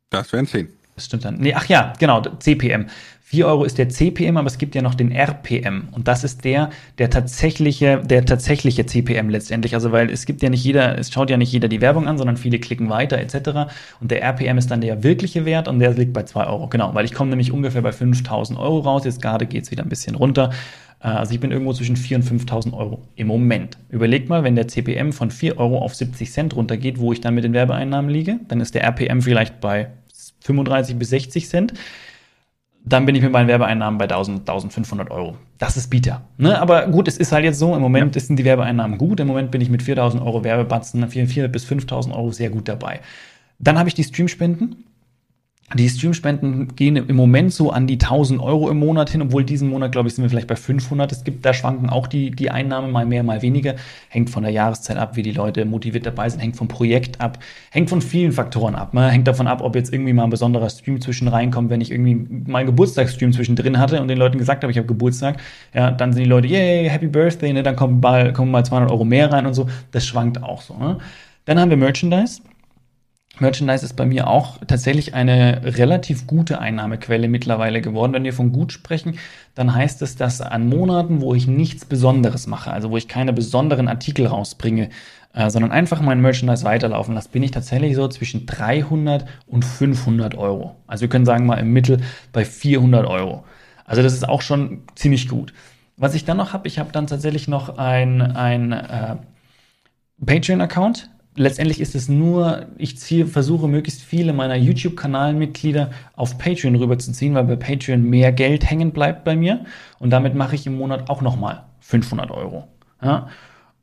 Das wären 10. Das stimmt dann. Nee, ach ja, genau, CPM. 4 Euro ist der CPM, aber es gibt ja noch den RPM. Und das ist der, der tatsächliche, der tatsächliche CPM letztendlich. Also, weil es gibt ja nicht jeder, es schaut ja nicht jeder die Werbung an, sondern viele klicken weiter, etc. Und der RPM ist dann der wirkliche Wert und der liegt bei 2 Euro. Genau, weil ich komme nämlich ungefähr bei 5000 Euro raus. Jetzt gerade geht es wieder ein bisschen runter. Äh, also ich bin irgendwo zwischen 4.000 und 5.000 Euro im Moment. Überlegt mal, wenn der CPM von 4 Euro auf 70 Cent runtergeht, wo ich dann mit den Werbeeinnahmen liege, dann ist der RPM vielleicht bei 35 bis 60 Cent dann bin ich mit meinen Werbeeinnahmen bei 1000, 1500 Euro. Das ist Bieter. Ne? Aber gut, es ist halt jetzt so, im Moment ja. sind die Werbeeinnahmen gut. Im Moment bin ich mit 4000 Euro Werbebatzen, 4, bis 5000 Euro sehr gut dabei. Dann habe ich die Streamspenden. Die Streamspenden gehen im Moment so an die 1000 Euro im Monat hin, obwohl diesen Monat, glaube ich, sind wir vielleicht bei 500. Es gibt, da schwanken auch die, die Einnahmen mal mehr, mal weniger. Hängt von der Jahreszeit ab, wie die Leute motiviert dabei sind, hängt vom Projekt ab, hängt von vielen Faktoren ab. Ne? Hängt davon ab, ob jetzt irgendwie mal ein besonderer Stream zwischen reinkommt, wenn ich irgendwie mal Geburtstagsstream zwischendrin hatte und den Leuten gesagt habe, ich habe Geburtstag. Ja, dann sind die Leute, yay, happy birthday, ne? dann kommen mal, kommen mal 200 Euro mehr rein und so. Das schwankt auch so. Ne? Dann haben wir Merchandise. Merchandise ist bei mir auch tatsächlich eine relativ gute Einnahmequelle mittlerweile geworden. Wenn wir von gut sprechen, dann heißt es, dass an Monaten, wo ich nichts Besonderes mache, also wo ich keine besonderen Artikel rausbringe, äh, sondern einfach mein Merchandise weiterlaufen lasse, bin ich tatsächlich so zwischen 300 und 500 Euro. Also wir können sagen mal im Mittel bei 400 Euro. Also das ist auch schon ziemlich gut. Was ich dann noch habe, ich habe dann tatsächlich noch ein, ein äh, Patreon-Account letztendlich ist es nur, ich ziehe, versuche möglichst viele meiner YouTube-Kanalmitglieder auf Patreon rüberzuziehen, weil bei Patreon mehr Geld hängen bleibt bei mir. Und damit mache ich im Monat auch nochmal 500 Euro. Ja?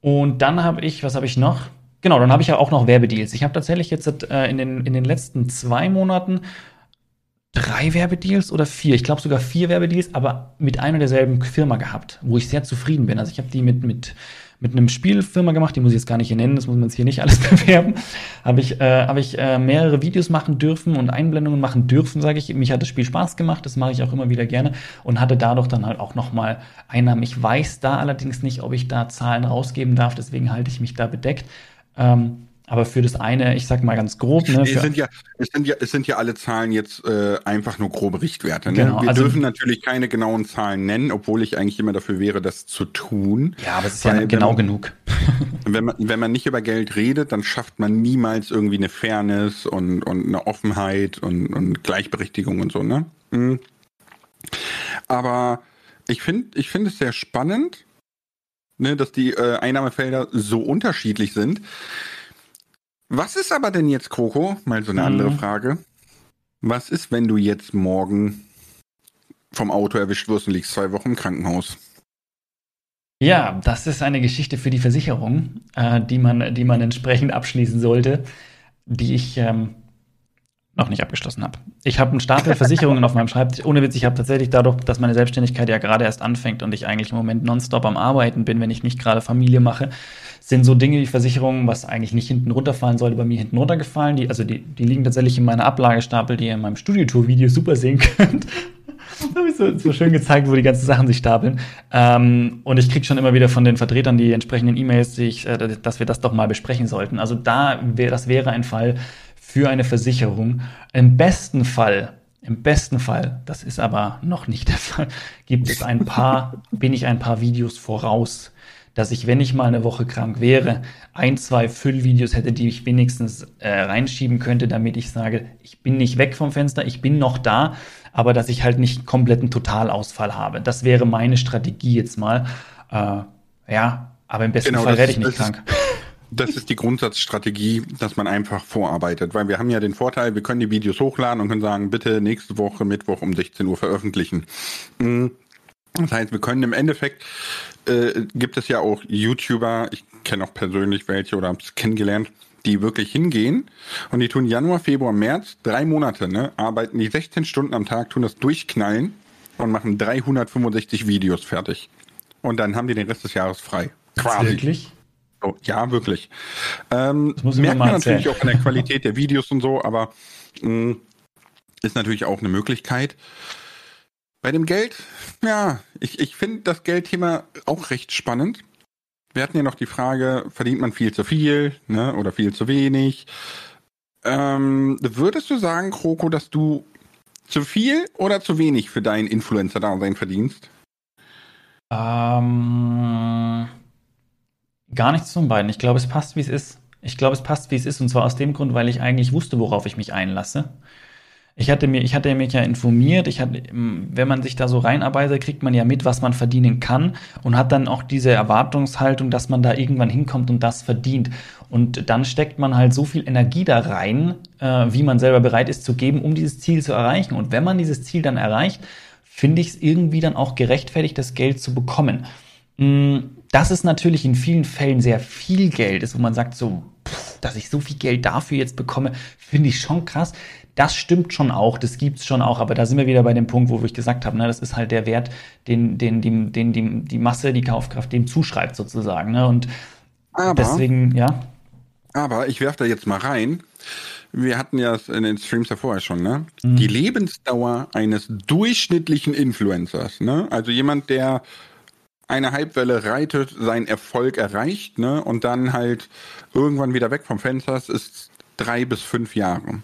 Und dann habe ich, was habe ich noch? Genau, dann habe ich ja auch noch Werbedeals. Ich habe tatsächlich jetzt äh, in, den, in den letzten zwei Monaten drei Werbedeals oder vier, ich glaube sogar vier Werbedeals, aber mit einer derselben Firma gehabt, wo ich sehr zufrieden bin. Also ich habe die mit, mit mit einem Spielfirma gemacht, die muss ich jetzt gar nicht hier nennen, das muss man jetzt hier nicht alles bewerben, habe ich, äh, hab ich äh, mehrere Videos machen dürfen und Einblendungen machen dürfen, sage ich. Mich hat das Spiel Spaß gemacht, das mache ich auch immer wieder gerne und hatte dadurch dann halt auch nochmal Einnahmen. Ich weiß da allerdings nicht, ob ich da Zahlen rausgeben darf, deswegen halte ich mich da bedeckt. Ähm, aber für das eine, ich sag mal ganz grob, ne, es, sind ja, es, sind ja, es sind ja alle Zahlen jetzt äh, einfach nur grobe Richtwerte. Ne? Genau, Wir also, dürfen natürlich keine genauen Zahlen nennen, obwohl ich eigentlich immer dafür wäre, das zu tun. Ja, aber es ist ja genau man, genug. wenn, man, wenn man nicht über Geld redet, dann schafft man niemals irgendwie eine Fairness und, und eine Offenheit und, und Gleichberechtigung und so. Ne? Mhm. Aber ich finde ich finde es sehr spannend, ne, dass die äh, Einnahmefelder so unterschiedlich sind. Was ist aber denn jetzt, Coco? Mal so eine mhm. andere Frage. Was ist, wenn du jetzt morgen vom Auto erwischt wirst und liegst zwei Wochen im Krankenhaus? Ja, das ist eine Geschichte für die Versicherung, äh, die, man, die man entsprechend abschließen sollte, die ich ähm, noch nicht abgeschlossen habe. Ich habe einen Stapel Versicherungen auf meinem Schreibtisch. Ohne Witz, ich habe tatsächlich dadurch, dass meine Selbstständigkeit ja gerade erst anfängt und ich eigentlich im Moment nonstop am Arbeiten bin, wenn ich nicht gerade Familie mache, sind so Dinge wie Versicherungen, was eigentlich nicht hinten runterfallen sollte, bei mir hinten runtergefallen. Die, also die, die liegen tatsächlich in meiner Ablagestapel, die ihr in meinem Studiotour-Video super sehen könnt. da habe ich so, so, schön gezeigt, wo die ganzen Sachen sich stapeln. Ähm, und ich kriege schon immer wieder von den Vertretern die entsprechenden E-Mails, äh, dass wir das doch mal besprechen sollten. Also da wäre, das wäre ein Fall für eine Versicherung. Im besten Fall, im besten Fall, das ist aber noch nicht der Fall, gibt es ein paar, bin ich ein paar Videos voraus dass ich, wenn ich mal eine Woche krank wäre, ein, zwei Füllvideos hätte, die ich wenigstens äh, reinschieben könnte, damit ich sage, ich bin nicht weg vom Fenster, ich bin noch da, aber dass ich halt nicht kompletten Totalausfall habe. Das wäre meine Strategie jetzt mal. Äh, ja, aber im besten genau, Fall werde ich nicht krank. Das ist die Grundsatzstrategie, dass man einfach vorarbeitet, weil wir haben ja den Vorteil, wir können die Videos hochladen und können sagen, bitte nächste Woche Mittwoch um 16 Uhr veröffentlichen. Mhm. Das heißt, wir können im Endeffekt, äh, gibt es ja auch YouTuber, ich kenne auch persönlich welche oder habe es kennengelernt, die wirklich hingehen und die tun Januar, Februar, März, drei Monate, ne, arbeiten die 16 Stunden am Tag, tun das durchknallen und machen 365 Videos fertig. Und dann haben die den Rest des Jahres frei. Quasi. Wirklich? Oh, ja, wirklich. Ähm, merkt man natürlich auch an der Qualität der Videos und so, aber mh, mm, ist natürlich auch eine Möglichkeit. Bei dem Geld, ja, ich, ich finde das Geldthema auch recht spannend. Wir hatten ja noch die Frage, verdient man viel zu viel ne, oder viel zu wenig? Ähm, würdest du sagen, Kroko, dass du zu viel oder zu wenig für dein Influencer-Dasein verdienst? Ähm, gar nichts von beiden. Ich glaube, es passt, wie es ist. Ich glaube, es passt, wie es ist. Und zwar aus dem Grund, weil ich eigentlich wusste, worauf ich mich einlasse. Ich hatte mir, ich hatte mich ja informiert. Ich hatte, wenn man sich da so reinarbeitet, kriegt man ja mit, was man verdienen kann und hat dann auch diese Erwartungshaltung, dass man da irgendwann hinkommt und das verdient. Und dann steckt man halt so viel Energie da rein, äh, wie man selber bereit ist zu geben, um dieses Ziel zu erreichen. Und wenn man dieses Ziel dann erreicht, finde ich es irgendwie dann auch gerechtfertigt, das Geld zu bekommen. Mm, das ist natürlich in vielen Fällen sehr viel Geld ist, wo man sagt so, dass ich so viel Geld dafür jetzt bekomme, finde ich schon krass. Das stimmt schon auch, das gibt's schon auch, aber da sind wir wieder bei dem Punkt, wo ich gesagt habe, ne, das ist halt der Wert, den, den, den, den, den die Masse, die Kaufkraft dem zuschreibt sozusagen. Ne? Und aber, deswegen, ja. Aber ich werfe da jetzt mal rein. Wir hatten ja in den Streams ja vorher schon, ne? Mhm. Die Lebensdauer eines durchschnittlichen Influencers, ne? Also jemand, der eine Halbwelle reitet, seinen Erfolg erreicht, ne? Und dann halt irgendwann wieder weg vom Fenster ist drei bis fünf Jahre.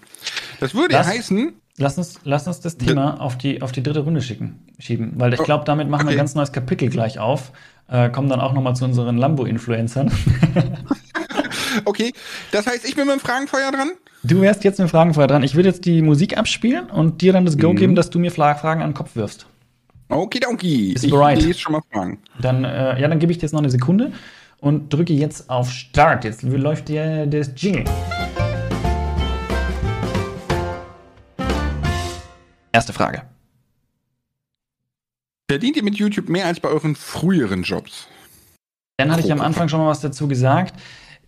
Das würde lass, heißen. Lass uns, lass uns das Thema auf die, auf die dritte Runde schicken, schieben, weil ich oh, glaube, damit machen okay. wir ein ganz neues Kapitel gleich auf. Äh, kommen dann auch nochmal zu unseren Lambo-Influencern. okay, das heißt, ich bin mit dem Fragenfeuer dran? Du wärst jetzt mit dem Fragenfeuer dran. Ich würde jetzt die Musik abspielen und dir dann das Go mhm. geben, dass du mir Fragen an den Kopf wirfst. Okidoki. Ist ich bereit? lese schon mal Fragen. Dann, äh, ja, dann gebe ich dir jetzt noch eine Sekunde und drücke jetzt auf Start. Jetzt läuft dir das Jingle. Erste Frage. Verdient ihr mit YouTube mehr als bei euren früheren Jobs? Dann hatte ich am Anfang schon mal was dazu gesagt.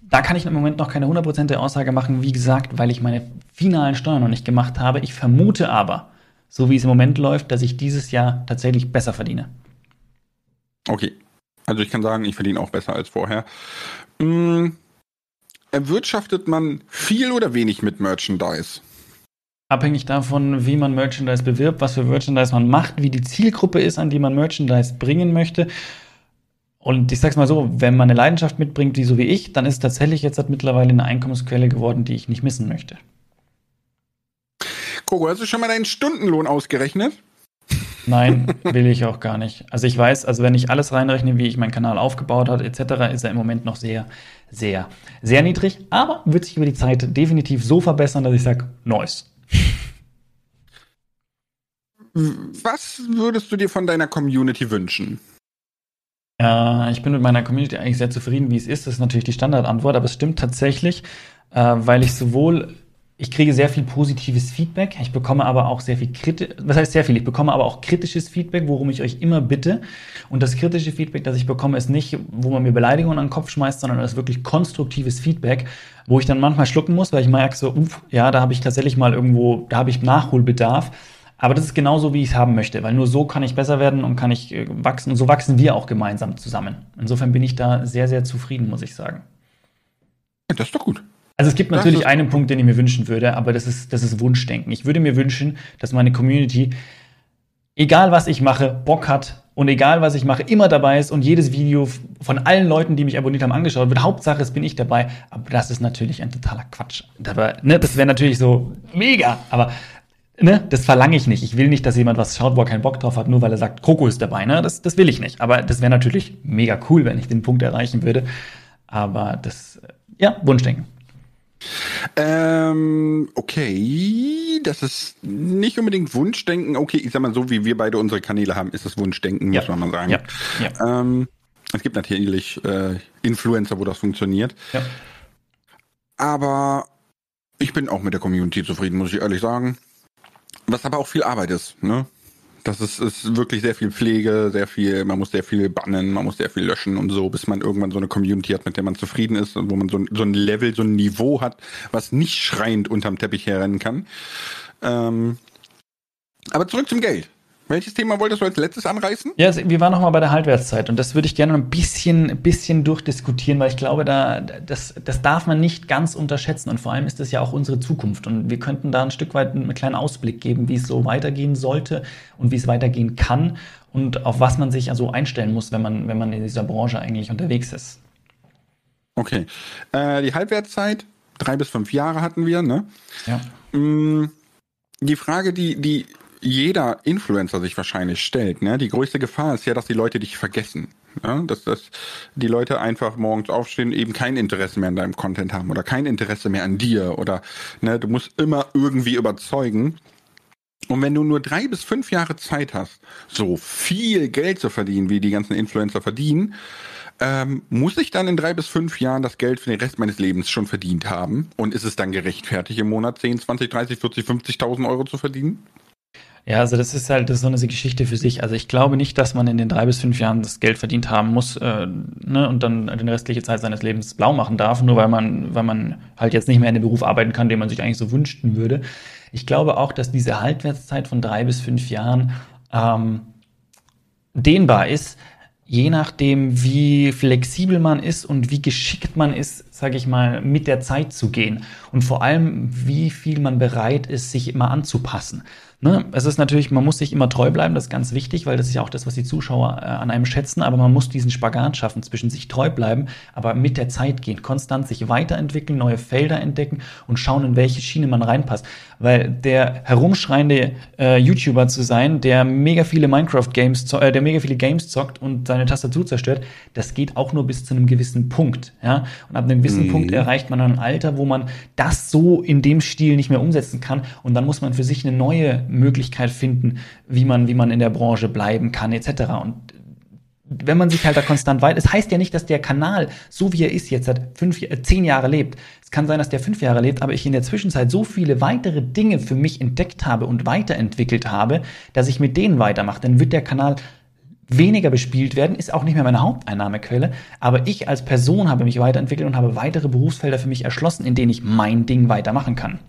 Da kann ich im Moment noch keine hundertprozentige Aussage machen, wie gesagt, weil ich meine finalen Steuern noch nicht gemacht habe. Ich vermute aber, so wie es im Moment läuft, dass ich dieses Jahr tatsächlich besser verdiene. Okay. Also ich kann sagen, ich verdiene auch besser als vorher. Hm, erwirtschaftet man viel oder wenig mit Merchandise? abhängig davon, wie man Merchandise bewirbt, was für Merchandise man macht, wie die Zielgruppe ist, an die man Merchandise bringen möchte. Und ich sag's mal so, wenn man eine Leidenschaft mitbringt, wie so wie ich, dann ist tatsächlich jetzt halt mittlerweile eine Einkommensquelle geworden, die ich nicht missen möchte. Kogo, hast du schon mal deinen Stundenlohn ausgerechnet? Nein, will ich auch gar nicht. Also ich weiß, also wenn ich alles reinrechne, wie ich meinen Kanal aufgebaut habe, etc., ist er im Moment noch sehr, sehr, sehr niedrig, aber wird sich über die Zeit definitiv so verbessern, dass ich sage, nice. Was würdest du dir von deiner Community wünschen? Äh, ich bin mit meiner Community eigentlich sehr zufrieden, wie es ist. Das ist natürlich die Standardantwort, aber es stimmt tatsächlich, äh, weil ich sowohl ich kriege sehr viel positives Feedback. Ich bekomme aber auch sehr viel kritisch, was heißt sehr viel? Ich bekomme aber auch kritisches Feedback, worum ich euch immer bitte. Und das kritische Feedback, das ich bekomme, ist nicht, wo man mir Beleidigungen an den Kopf schmeißt, sondern es ist wirklich konstruktives Feedback, wo ich dann manchmal schlucken muss, weil ich merke so, uff, ja, da habe ich tatsächlich mal irgendwo, da habe ich Nachholbedarf. Aber das ist genauso, wie ich es haben möchte, weil nur so kann ich besser werden und kann ich äh, wachsen. Und so wachsen wir auch gemeinsam zusammen. Insofern bin ich da sehr, sehr zufrieden, muss ich sagen. Das ist doch gut. Also es gibt natürlich einen Punkt, den ich mir wünschen würde, aber das ist, das ist Wunschdenken. Ich würde mir wünschen, dass meine Community egal was ich mache, Bock hat und egal was ich mache, immer dabei ist und jedes Video von allen Leuten, die mich abonniert haben, angeschaut wird. Hauptsache, es bin ich dabei. Aber das ist natürlich ein totaler Quatsch. Dabei, ne, das wäre natürlich so mega, aber ne, das verlange ich nicht. Ich will nicht, dass jemand was schaut, wo er keinen Bock drauf hat, nur weil er sagt, Kroko ist dabei. Ne? Das, das will ich nicht. Aber das wäre natürlich mega cool, wenn ich den Punkt erreichen würde. Aber das, ja, Wunschdenken. Ähm, okay, das ist nicht unbedingt Wunschdenken. Okay, ich sag mal, so wie wir beide unsere Kanäle haben, ist es Wunschdenken, ja. muss man mal sagen. Ja. ja. Ähm, es gibt natürlich äh, Influencer, wo das funktioniert. Ja. Aber ich bin auch mit der Community zufrieden, muss ich ehrlich sagen. Was aber auch viel Arbeit ist, ne? Das ist, ist wirklich sehr viel Pflege, sehr viel, man muss sehr viel bannen, man muss sehr viel löschen und so, bis man irgendwann so eine Community hat, mit der man zufrieden ist und wo man so, so ein Level, so ein Niveau hat, was nicht schreiend unterm Teppich herrennen kann. Ähm, aber zurück zum Geld. Welches Thema wolltest du als letztes anreißen? Ja, wir waren noch mal bei der Halbwertszeit und das würde ich gerne ein bisschen, ein bisschen durchdiskutieren, weil ich glaube, da, das, das darf man nicht ganz unterschätzen und vor allem ist das ja auch unsere Zukunft und wir könnten da ein Stück weit einen kleinen Ausblick geben, wie es so weitergehen sollte und wie es weitergehen kann und auf was man sich also einstellen muss, wenn man, wenn man in dieser Branche eigentlich unterwegs ist. Okay. Äh, die Halbwertszeit, drei bis fünf Jahre hatten wir, ne? Ja. Mm, die Frage, die, die jeder Influencer sich wahrscheinlich stellt. Ne? Die größte Gefahr ist ja, dass die Leute dich vergessen. Ne? Dass, dass die Leute einfach morgens aufstehen, eben kein Interesse mehr an deinem Content haben oder kein Interesse mehr an dir oder ne, du musst immer irgendwie überzeugen. Und wenn du nur drei bis fünf Jahre Zeit hast, so viel Geld zu verdienen, wie die ganzen Influencer verdienen, ähm, muss ich dann in drei bis fünf Jahren das Geld für den Rest meines Lebens schon verdient haben? Und ist es dann gerechtfertigt, im Monat 10, 20, 30, 40, 50.000 Euro zu verdienen? Ja, also das ist halt das ist so eine Geschichte für sich. Also ich glaube nicht, dass man in den drei bis fünf Jahren das Geld verdient haben muss äh, ne, und dann die restliche Zeit seines Lebens blau machen darf, nur weil man, weil man halt jetzt nicht mehr in dem Beruf arbeiten kann, den man sich eigentlich so wünschen würde. Ich glaube auch, dass diese Haltwertszeit von drei bis fünf Jahren ähm, dehnbar ist, je nachdem, wie flexibel man ist und wie geschickt man ist, sage ich mal, mit der Zeit zu gehen und vor allem, wie viel man bereit ist, sich immer anzupassen. Ne? Es ist natürlich, man muss sich immer treu bleiben, das ist ganz wichtig, weil das ist ja auch das, was die Zuschauer äh, an einem schätzen, aber man muss diesen Spagat schaffen zwischen sich treu bleiben, aber mit der Zeit gehen, konstant sich weiterentwickeln, neue Felder entdecken und schauen, in welche Schiene man reinpasst. Weil der herumschreiende äh, YouTuber zu sein, der mega viele Minecraft-Games, äh, der mega viele Games zockt und seine Tastatur zerstört, das geht auch nur bis zu einem gewissen Punkt. Ja? Und ab einem gewissen mhm. Punkt erreicht man ein Alter, wo man das so in dem Stil nicht mehr umsetzen kann und dann muss man für sich eine neue Möglichkeit finden, wie man, wie man in der Branche bleiben kann, etc. Und wenn man sich halt da konstant weit, es heißt ja nicht, dass der Kanal, so wie er ist, jetzt seit fünf, äh, zehn Jahre lebt. Es kann sein, dass der fünf Jahre lebt, aber ich in der Zwischenzeit so viele weitere Dinge für mich entdeckt habe und weiterentwickelt habe, dass ich mit denen weitermache. Dann wird der Kanal weniger bespielt werden, ist auch nicht mehr meine Haupteinnahmequelle. Aber ich als Person habe mich weiterentwickelt und habe weitere Berufsfelder für mich erschlossen, in denen ich mein Ding weitermachen kann.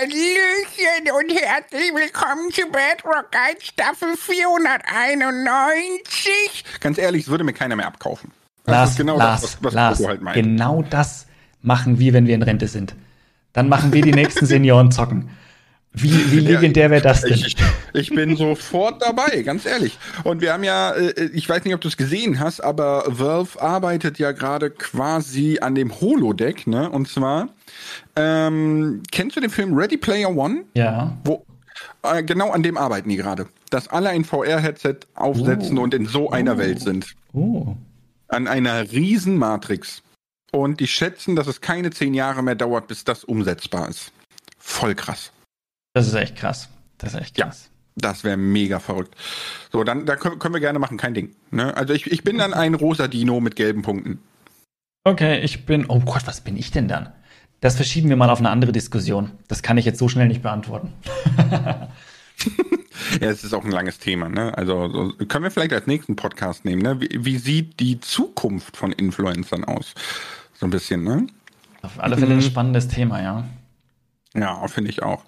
Hallöchen und herzlich willkommen zu Bedrock Guide Staffel 491. Ganz ehrlich, es würde mir keiner mehr abkaufen. Das Lars, ist genau Lars, das, was, was Lars, halt meint. Genau das machen wir, wenn wir in Rente sind. Dann machen wir die nächsten Senioren zocken. Wie, wie legendär wäre das denn? Ich, ich, bin sofort dabei, ganz ehrlich. Und wir haben ja, äh, ich weiß nicht, ob du es gesehen hast, aber Valve arbeitet ja gerade quasi an dem Holodeck, ne? Und zwar, ähm, kennst du den Film Ready Player One? Ja. Wo, äh, genau an dem arbeiten die gerade. Dass alle ein VR-Headset aufsetzen oh. und in so einer oh. Welt sind. Oh. An einer riesen Matrix. Und die schätzen, dass es keine zehn Jahre mehr dauert, bis das umsetzbar ist. Voll krass. Das ist echt krass. Das ist echt krass. Ja. Das wäre mega verrückt. So, dann da können, können wir gerne machen, kein Ding. Ne? Also ich, ich bin dann ein rosa Dino mit gelben Punkten. Okay, ich bin. Oh Gott, was bin ich denn dann? Das verschieben wir mal auf eine andere Diskussion. Das kann ich jetzt so schnell nicht beantworten. ja, es ist auch ein langes Thema. Ne? Also so, können wir vielleicht als nächsten Podcast nehmen. Ne? Wie, wie, sieht die Zukunft von Influencern aus? So ein bisschen, ne? Auf alle Fälle ein mhm. spannendes Thema, ja. Ja, finde ich auch.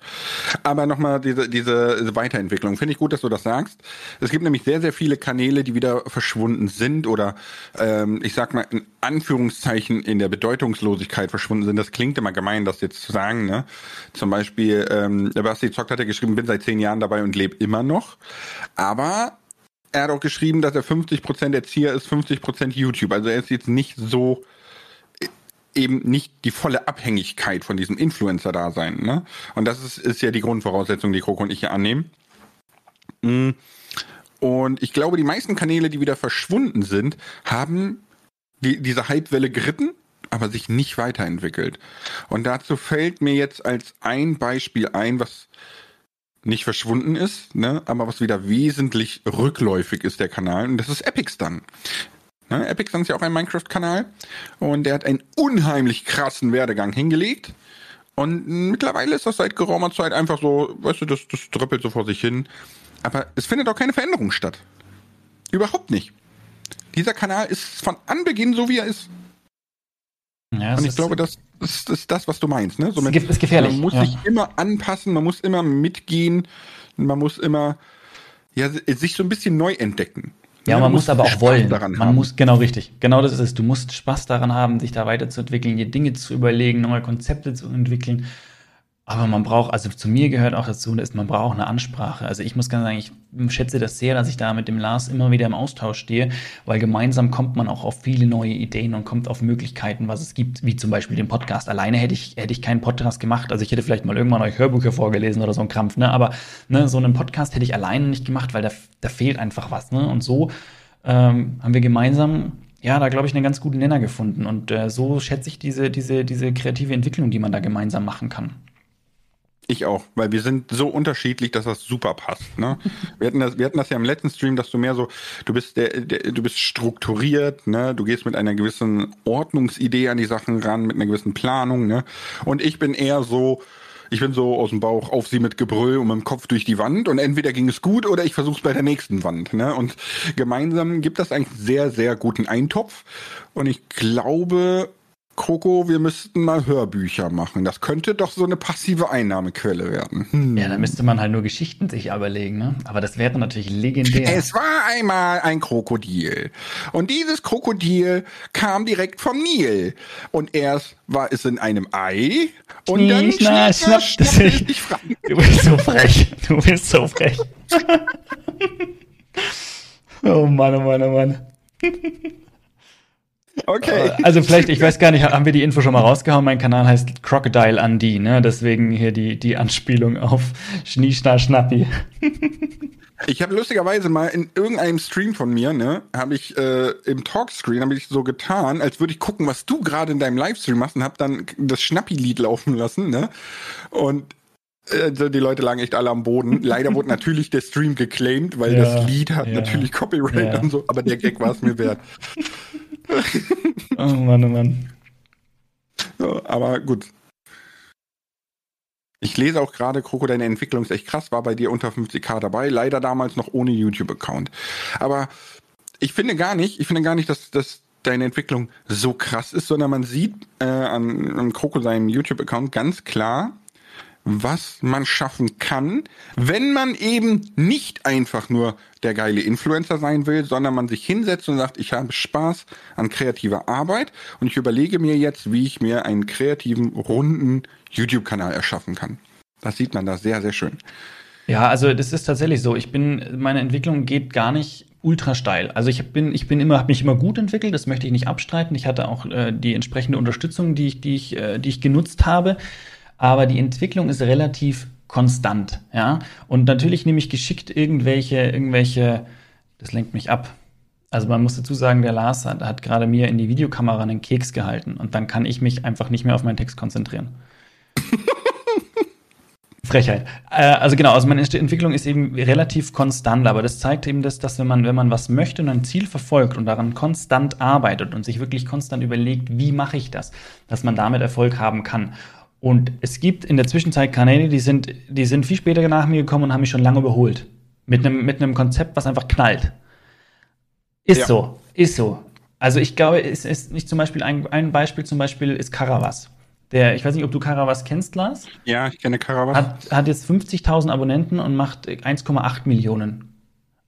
Aber nochmal diese, diese Weiterentwicklung. Finde ich gut, dass du das sagst. Es gibt nämlich sehr, sehr viele Kanäle, die wieder verschwunden sind oder ähm, ich sag mal in Anführungszeichen in der Bedeutungslosigkeit verschwunden sind. Das klingt immer gemein, das jetzt zu sagen. Ne? Zum Beispiel, ähm, Basti Zockt hat ja geschrieben, bin seit zehn Jahren dabei und lebe immer noch. Aber er hat auch geschrieben, dass er 50% Erzieher ist, 50% YouTube. Also er ist jetzt nicht so eben nicht die volle Abhängigkeit von diesem Influencer da sein. Ne? Und das ist, ist ja die Grundvoraussetzung, die Kroko und ich hier annehmen. Mm. Und ich glaube, die meisten Kanäle, die wieder verschwunden sind, haben die, diese Hypewelle geritten, aber sich nicht weiterentwickelt. Und dazu fällt mir jetzt als ein Beispiel ein, was nicht verschwunden ist, ne, aber was wieder wesentlich rückläufig ist, der Kanal, und das ist Epic dann. Ne, Epic ist ja auch ein Minecraft-Kanal und der hat einen unheimlich krassen Werdegang hingelegt. Und mittlerweile ist das seit geraumer Zeit einfach so, weißt du, das, das tröppelt so vor sich hin. Aber es findet auch keine Veränderung statt. Überhaupt nicht. Dieser Kanal ist von Anbeginn so, wie er ist. Ja, und ich glaube, das ist, ist, das, was du meinst. Ne? So mit, ist gefährlich. Man muss ja. sich immer anpassen, man muss immer mitgehen, man muss immer ja, sich so ein bisschen neu entdecken. Ja, man muss aber auch wollen. Daran man haben. muss, genau richtig. Genau das ist es. Du musst Spaß daran haben, sich da weiterzuentwickeln, dir Dinge zu überlegen, neue Konzepte zu entwickeln. Aber man braucht, also zu mir gehört auch dazu, ist, man braucht eine Ansprache. Also ich muss ganz sagen, ich schätze das sehr, dass ich da mit dem Lars immer wieder im Austausch stehe, weil gemeinsam kommt man auch auf viele neue Ideen und kommt auf Möglichkeiten, was es gibt, wie zum Beispiel den Podcast. Alleine hätte ich, hätte ich keinen Podcast gemacht. Also ich hätte vielleicht mal irgendwann euch Hörbücher vorgelesen oder so ein Krampf, ne? Aber ne, so einen Podcast hätte ich alleine nicht gemacht, weil da, da fehlt einfach was, ne? Und so ähm, haben wir gemeinsam ja, da glaube ich einen ganz guten Nenner gefunden. Und äh, so schätze ich diese, diese, diese kreative Entwicklung, die man da gemeinsam machen kann. Ich auch, weil wir sind so unterschiedlich, dass das super passt. Ne? Wir, hatten das, wir hatten das ja im letzten Stream, dass du mehr so, du bist der, der, du bist strukturiert, ne? Du gehst mit einer gewissen Ordnungsidee an die Sachen ran, mit einer gewissen Planung, ne? Und ich bin eher so, ich bin so aus dem Bauch auf sie mit Gebrüll und mit dem Kopf durch die Wand und entweder ging es gut oder ich versuch's bei der nächsten Wand. Ne? Und gemeinsam gibt das eigentlich sehr, sehr guten Eintopf. Und ich glaube, Kroko, wir müssten mal Hörbücher machen. Das könnte doch so eine passive Einnahmequelle werden. Hm. Ja, da müsste man halt nur Geschichten sich überlegen, ne? Aber das wäre natürlich legendär. Es war einmal ein Krokodil. Und dieses Krokodil kam direkt vom Nil. Und erst war es in einem Ei. Und dann schnapp, schnapp, schnapp, schnapp ich, ich Du bist so frech. Du bist so frech. oh Mann, oh Mann, oh Mann. Okay. Also vielleicht, ich weiß gar nicht, haben wir die Info schon mal rausgehauen? Mein Kanal heißt Crocodile Andy, ne? Deswegen hier die, die Anspielung auf Schnieschna Schnappi. Ich habe lustigerweise mal in irgendeinem Stream von mir, ne, habe ich äh, im Talkscreen habe ich so getan, als würde ich gucken, was du gerade in deinem Livestream machst und habe dann das Schnappi-Lied laufen lassen, ne? Und also die Leute lagen echt alle am Boden. Leider wurde natürlich der Stream geclaimed, weil ja, das Lied hat ja, natürlich Copyright ja. und so, aber der Gag war es mir wert. oh Mann, oh Mann. Ja, aber gut. Ich lese auch gerade, Kroko, deine Entwicklung ist echt krass, war bei dir unter 50k dabei, leider damals noch ohne YouTube-Account. Aber ich finde gar nicht, ich finde gar nicht, dass, dass deine Entwicklung so krass ist, sondern man sieht äh, an, an Kroko seinem YouTube-Account ganz klar, was man schaffen kann, wenn man eben nicht einfach nur der geile Influencer sein will, sondern man sich hinsetzt und sagt, ich habe Spaß an kreativer Arbeit und ich überlege mir jetzt, wie ich mir einen kreativen, runden YouTube-Kanal erschaffen kann. Das sieht man da sehr, sehr schön. Ja, also das ist tatsächlich so. Ich bin, meine Entwicklung geht gar nicht ultra steil. Also ich bin, ich bin immer, habe mich immer gut entwickelt. Das möchte ich nicht abstreiten. Ich hatte auch äh, die entsprechende Unterstützung, die ich, die ich, äh, die ich genutzt habe aber die Entwicklung ist relativ konstant, ja. Und natürlich nehme ich geschickt irgendwelche, irgendwelche, das lenkt mich ab. Also man muss dazu sagen, der Lars hat, hat gerade mir in die Videokamera einen Keks gehalten und dann kann ich mich einfach nicht mehr auf meinen Text konzentrieren. Frechheit. Äh, also genau, also meine Entwicklung ist eben relativ konstant, aber das zeigt eben das, dass wenn man, wenn man was möchte und ein Ziel verfolgt und daran konstant arbeitet und sich wirklich konstant überlegt, wie mache ich das, dass man damit Erfolg haben kann. Und es gibt in der Zwischenzeit Kanäle, die sind, die sind viel später nach mir gekommen und haben mich schon lange überholt. Mit einem, mit einem Konzept, was einfach knallt. Ist ja. so, ist so. Also ich glaube, es ist nicht zum Beispiel ein, ein Beispiel zum Beispiel ist Caravas. Der, ich weiß nicht, ob du Caravas kennst, Lars. Ja, ich kenne Caravas. Hat, hat jetzt 50.000 Abonnenten und macht 1,8 Millionen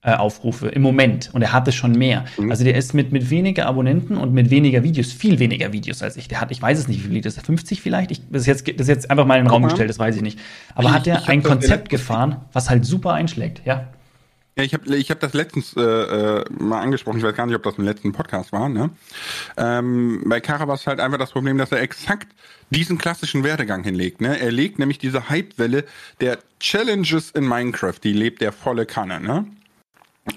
äh, Aufrufe im Moment. Und er hatte schon mehr. Mhm. Also der ist mit, mit weniger Abonnenten und mit weniger Videos, viel weniger Videos als ich. Der hat, ich weiß es nicht, wie viel Videos, 50 vielleicht? Ich, das, ist jetzt, das ist jetzt einfach mal in den Raum gestellt, das weiß ich nicht. Aber Ich- hat er ein das Konzept gefahren, was halt super einschlägt, ja. Ja, ich habe ich hab das letztens äh, äh, mal angesprochen, ich weiß gar nicht, ob das im letzten Podcast war. Ne? Ähm, bei Kara war es halt einfach das Problem, dass er exakt diesen klassischen Werdegang hinlegt. Ne? Er legt nämlich diese Hypewelle der Challenges in Minecraft, die lebt der volle Kanne. Ne?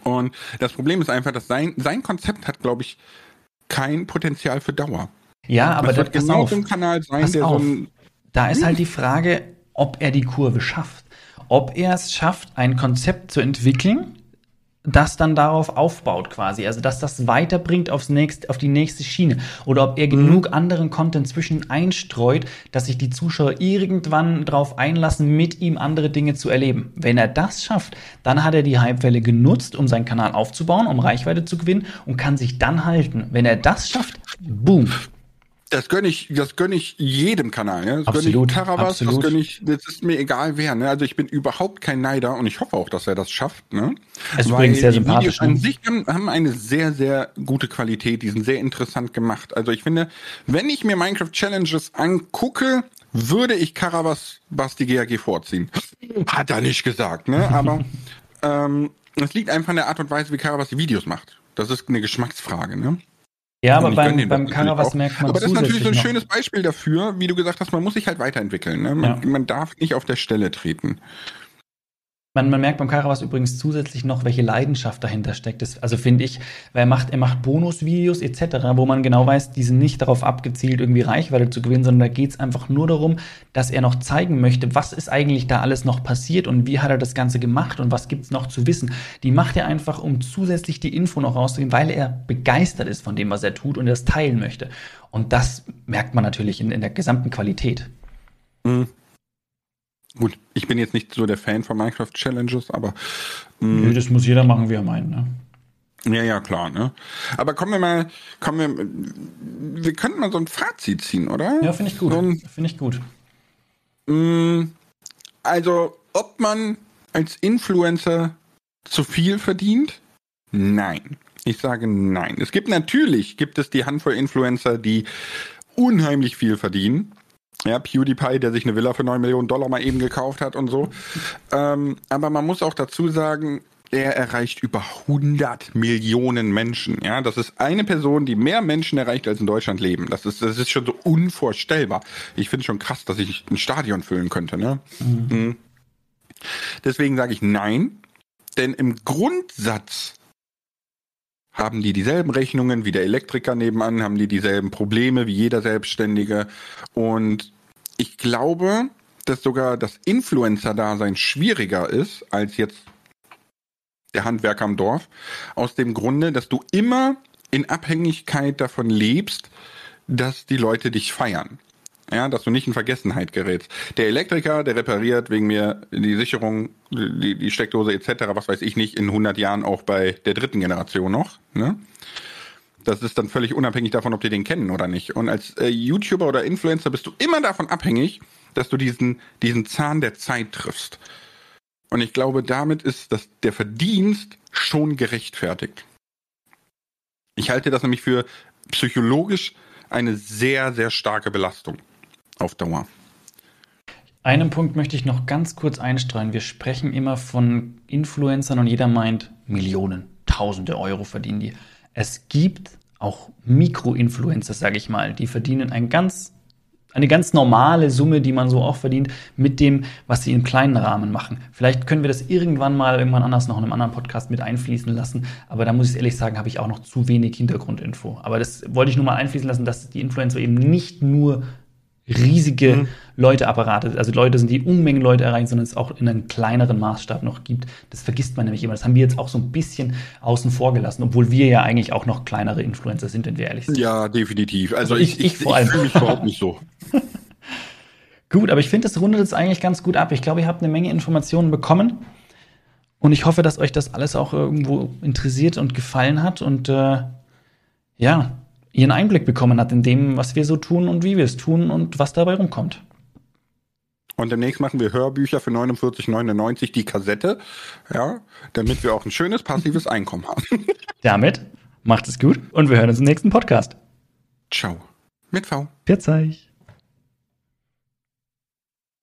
Und das Problem ist einfach, dass sein, sein Konzept hat, glaube ich, kein Potenzial für Dauer. Ja, aber das da, wird genau auf. so ein Kanal sein, der auf. so ein Da ist halt die Frage, ob er die Kurve schafft. Ob er es schafft, ein Konzept zu entwickeln, das dann darauf aufbaut quasi. Also, dass das weiterbringt aufs nächste, auf die nächste Schiene. Oder ob er genug anderen Content zwischen einstreut, dass sich die Zuschauer irgendwann darauf einlassen, mit ihm andere Dinge zu erleben. Wenn er das schafft, dann hat er die Hypewelle genutzt, um seinen Kanal aufzubauen, um Reichweite zu gewinnen und kann sich dann halten. Wenn er das schafft, boom. Das gönne ich, das gönne ich jedem Kanal. Ne? Das Absolut, gönne ich Caravas, absolut. das gönne ich, das ist mir egal wer. Ne? Also ich bin überhaupt kein Neider und ich hoffe auch, dass er das schafft. Ne? Er ist übrigens sehr die sympathisch, Videos an ne? sich haben, haben eine sehr, sehr gute Qualität. Die sind sehr interessant gemacht. Also ich finde, wenn ich mir Minecraft Challenges angucke, würde ich Caravas Basti GAG vorziehen. Hat er nicht gesagt, ne? Aber ähm, es liegt einfach an der Art und Weise, wie Caravas die Videos macht. Das ist eine Geschmacksfrage, ne? Ja, aber beim, beim Caravas merkt man Aber das ist natürlich so ein noch- schönes Beispiel dafür, wie du gesagt hast, man muss sich halt weiterentwickeln. Ne? Man, Ja. man darf nicht auf der Stelle treten. Man, man merkt beim Caravas übrigens zusätzlich noch, welche Leidenschaft dahinter steckt. Das, also finde ich, weil er macht, er macht Bonusvideos etc., wo man genau weiß, die sind nicht darauf abgezielt, irgendwie Reichweite zu gewinnen, sondern da geht es einfach nur darum, dass er noch zeigen möchte, was ist eigentlich da alles noch passiert und wie hat er das Ganze gemacht und was gibt es noch zu wissen. Die macht er einfach, um zusätzlich die Info noch rauszugeben, weil er begeistert ist von dem, was er tut und das teilen möchte. Und das merkt man natürlich in, in der gesamten Qualität. Gut, ich bin jetzt nicht so der Fan von Minecraft Challenges, aber Nö, mh, das muss jeder machen, wie er meint. Ne? ja, ja, klar. Ne? Aber kommen wir mal, kommen wir, wir könnten mal so ein Fazit ziehen, oder? Ja, finde ich gut. So Finde ich gut. mh, also, ob man als Influencer zu viel verdient? Nein. Ich sage nein. Es gibt natürlich, gibt es die Handvoll Influencer, die unheimlich viel verdienen. Ja, PewDiePie, der sich eine Villa für 9 Millionen Dollar mal eben gekauft hat und so. Ähm, aber man muss auch dazu sagen, er erreicht über 100 Millionen Menschen. Ja, das ist eine Person, die mehr Menschen erreicht, als in Deutschland leben. Das ist, das ist schon so unvorstellbar. Ich finde schon krass, dass ich ein Stadion füllen könnte. Ne? Mhm. Deswegen sage ich nein, denn im Grundsatz haben die dieselben Rechnungen wie der Elektriker nebenan, haben die dieselben Probleme wie jeder Selbstständige. Und ich glaube, dass sogar das Influencer-Dasein schwieriger ist als jetzt der Handwerker am Dorf. Aus dem Grunde, dass du immer in Abhängigkeit davon lebst, dass die Leute dich feiern. Ja, dass du nicht in Vergessenheit gerätst. Der Elektriker, der repariert wegen mir die Sicherung, die, die Steckdose etc., was weiß ich nicht, in 100 Jahren auch bei der dritten Generation noch. Ne? Das ist dann völlig unabhängig davon, ob die den kennen oder nicht. Und als äh, YouTuber oder Influencer bist du immer davon abhängig, dass du diesen, diesen Zahn der Zeit triffst. Und ich glaube, damit ist das, der Verdienst schon gerechtfertigt. Ich halte das nämlich für psychologisch eine sehr, sehr starke Belastung auf Dauer. Einen Punkt möchte ich noch ganz kurz einstreuen. Wir sprechen immer von Influencern und jeder meint Millionen, Tausende Euro verdienen die. Es gibt auch Mikro-Influencer, sage ich mal, die verdienen ein ganz, eine ganz normale Summe, die man so auch verdient, mit dem, was sie im kleinen Rahmen machen. Vielleicht können wir das irgendwann mal irgendwann anders noch in einem anderen Podcast mit einfließen lassen, aber da muss ich ehrlich sagen, habe ich auch noch zu wenig Hintergrundinfo. Aber das wollte ich nur mal einfließen lassen, dass die Influencer eben nicht nur riesige Mhm. Leuteapparate, also Leute sind, die Unmengen Leute erreichen, sondern es auch in einem kleineren Maßstab noch gibt. Das vergisst man nämlich immer. Das haben wir jetzt auch so ein bisschen außen vor gelassen, obwohl wir ja eigentlich auch noch kleinere Influencer sind, wenn wir ehrlich sind. Ja, definitiv. Also, Also ich- ich, ich, ich vor allem. fühle mich überhaupt nicht so. Gut, aber ich finde, das rundet es eigentlich ganz gut ab. Ich glaube, ihr habt eine Menge Informationen bekommen. Und ich hoffe, dass euch das alles auch irgendwo interessiert und gefallen hat. Und äh, ja, ihren Einblick bekommen hat in dem, was wir so tun und wie wir es tun und was dabei rumkommt. Und demnächst machen wir Hörbücher für 49,99 die Kassette, ja, damit wir auch ein schönes passives Einkommen haben. Damit macht es gut und wir hören uns im nächsten Podcast. Ciao. Mit V. Pfiat Haben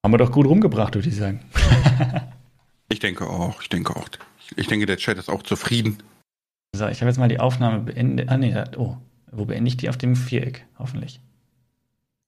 wir doch gut rumgebracht, würde ich sagen. Ich denke auch, ich denke auch. Ich denke, der Chat ist auch zufrieden. So, ich habe jetzt mal die Aufnahme beendet. Ah, nee, oh. Wo beende ich die? Auf dem Viereck, hoffentlich.